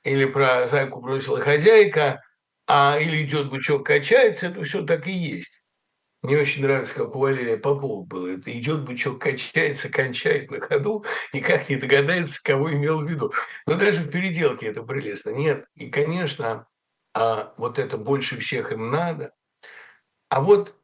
Speaker 2: или про зайку бросила хозяйка – а или идет бычок качается, это все так и есть. Мне очень нравится, как у Валерия Попова было. Это идет бычок, качается, кончает на ходу, никак не догадается, кого имел в виду. Но даже в переделке это прелестно. Нет. И, конечно, а вот это больше всех им надо. А вот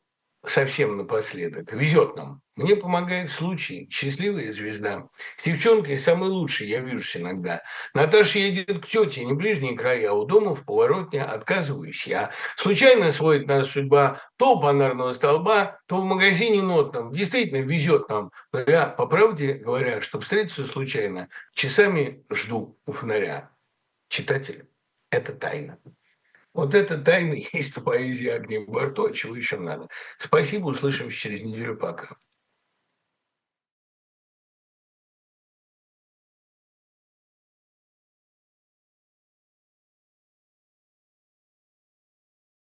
Speaker 2: совсем напоследок. Везет нам. Мне помогает случай. Счастливая звезда. С девчонкой самый лучший, я вижусь иногда. Наташа едет к тете, не ближние края, а у дома в поворотне отказываюсь я. Случайно сводит нас судьба то у панарного столба, то в магазине нотном. Действительно, везет нам. Но я, по правде говоря, чтобы встретиться случайно, часами жду у фонаря. Читатель, это тайна. Вот это тайна [laughs] есть у поэзии Агни Барто, чего еще надо. Спасибо, услышимся через неделю. Пока.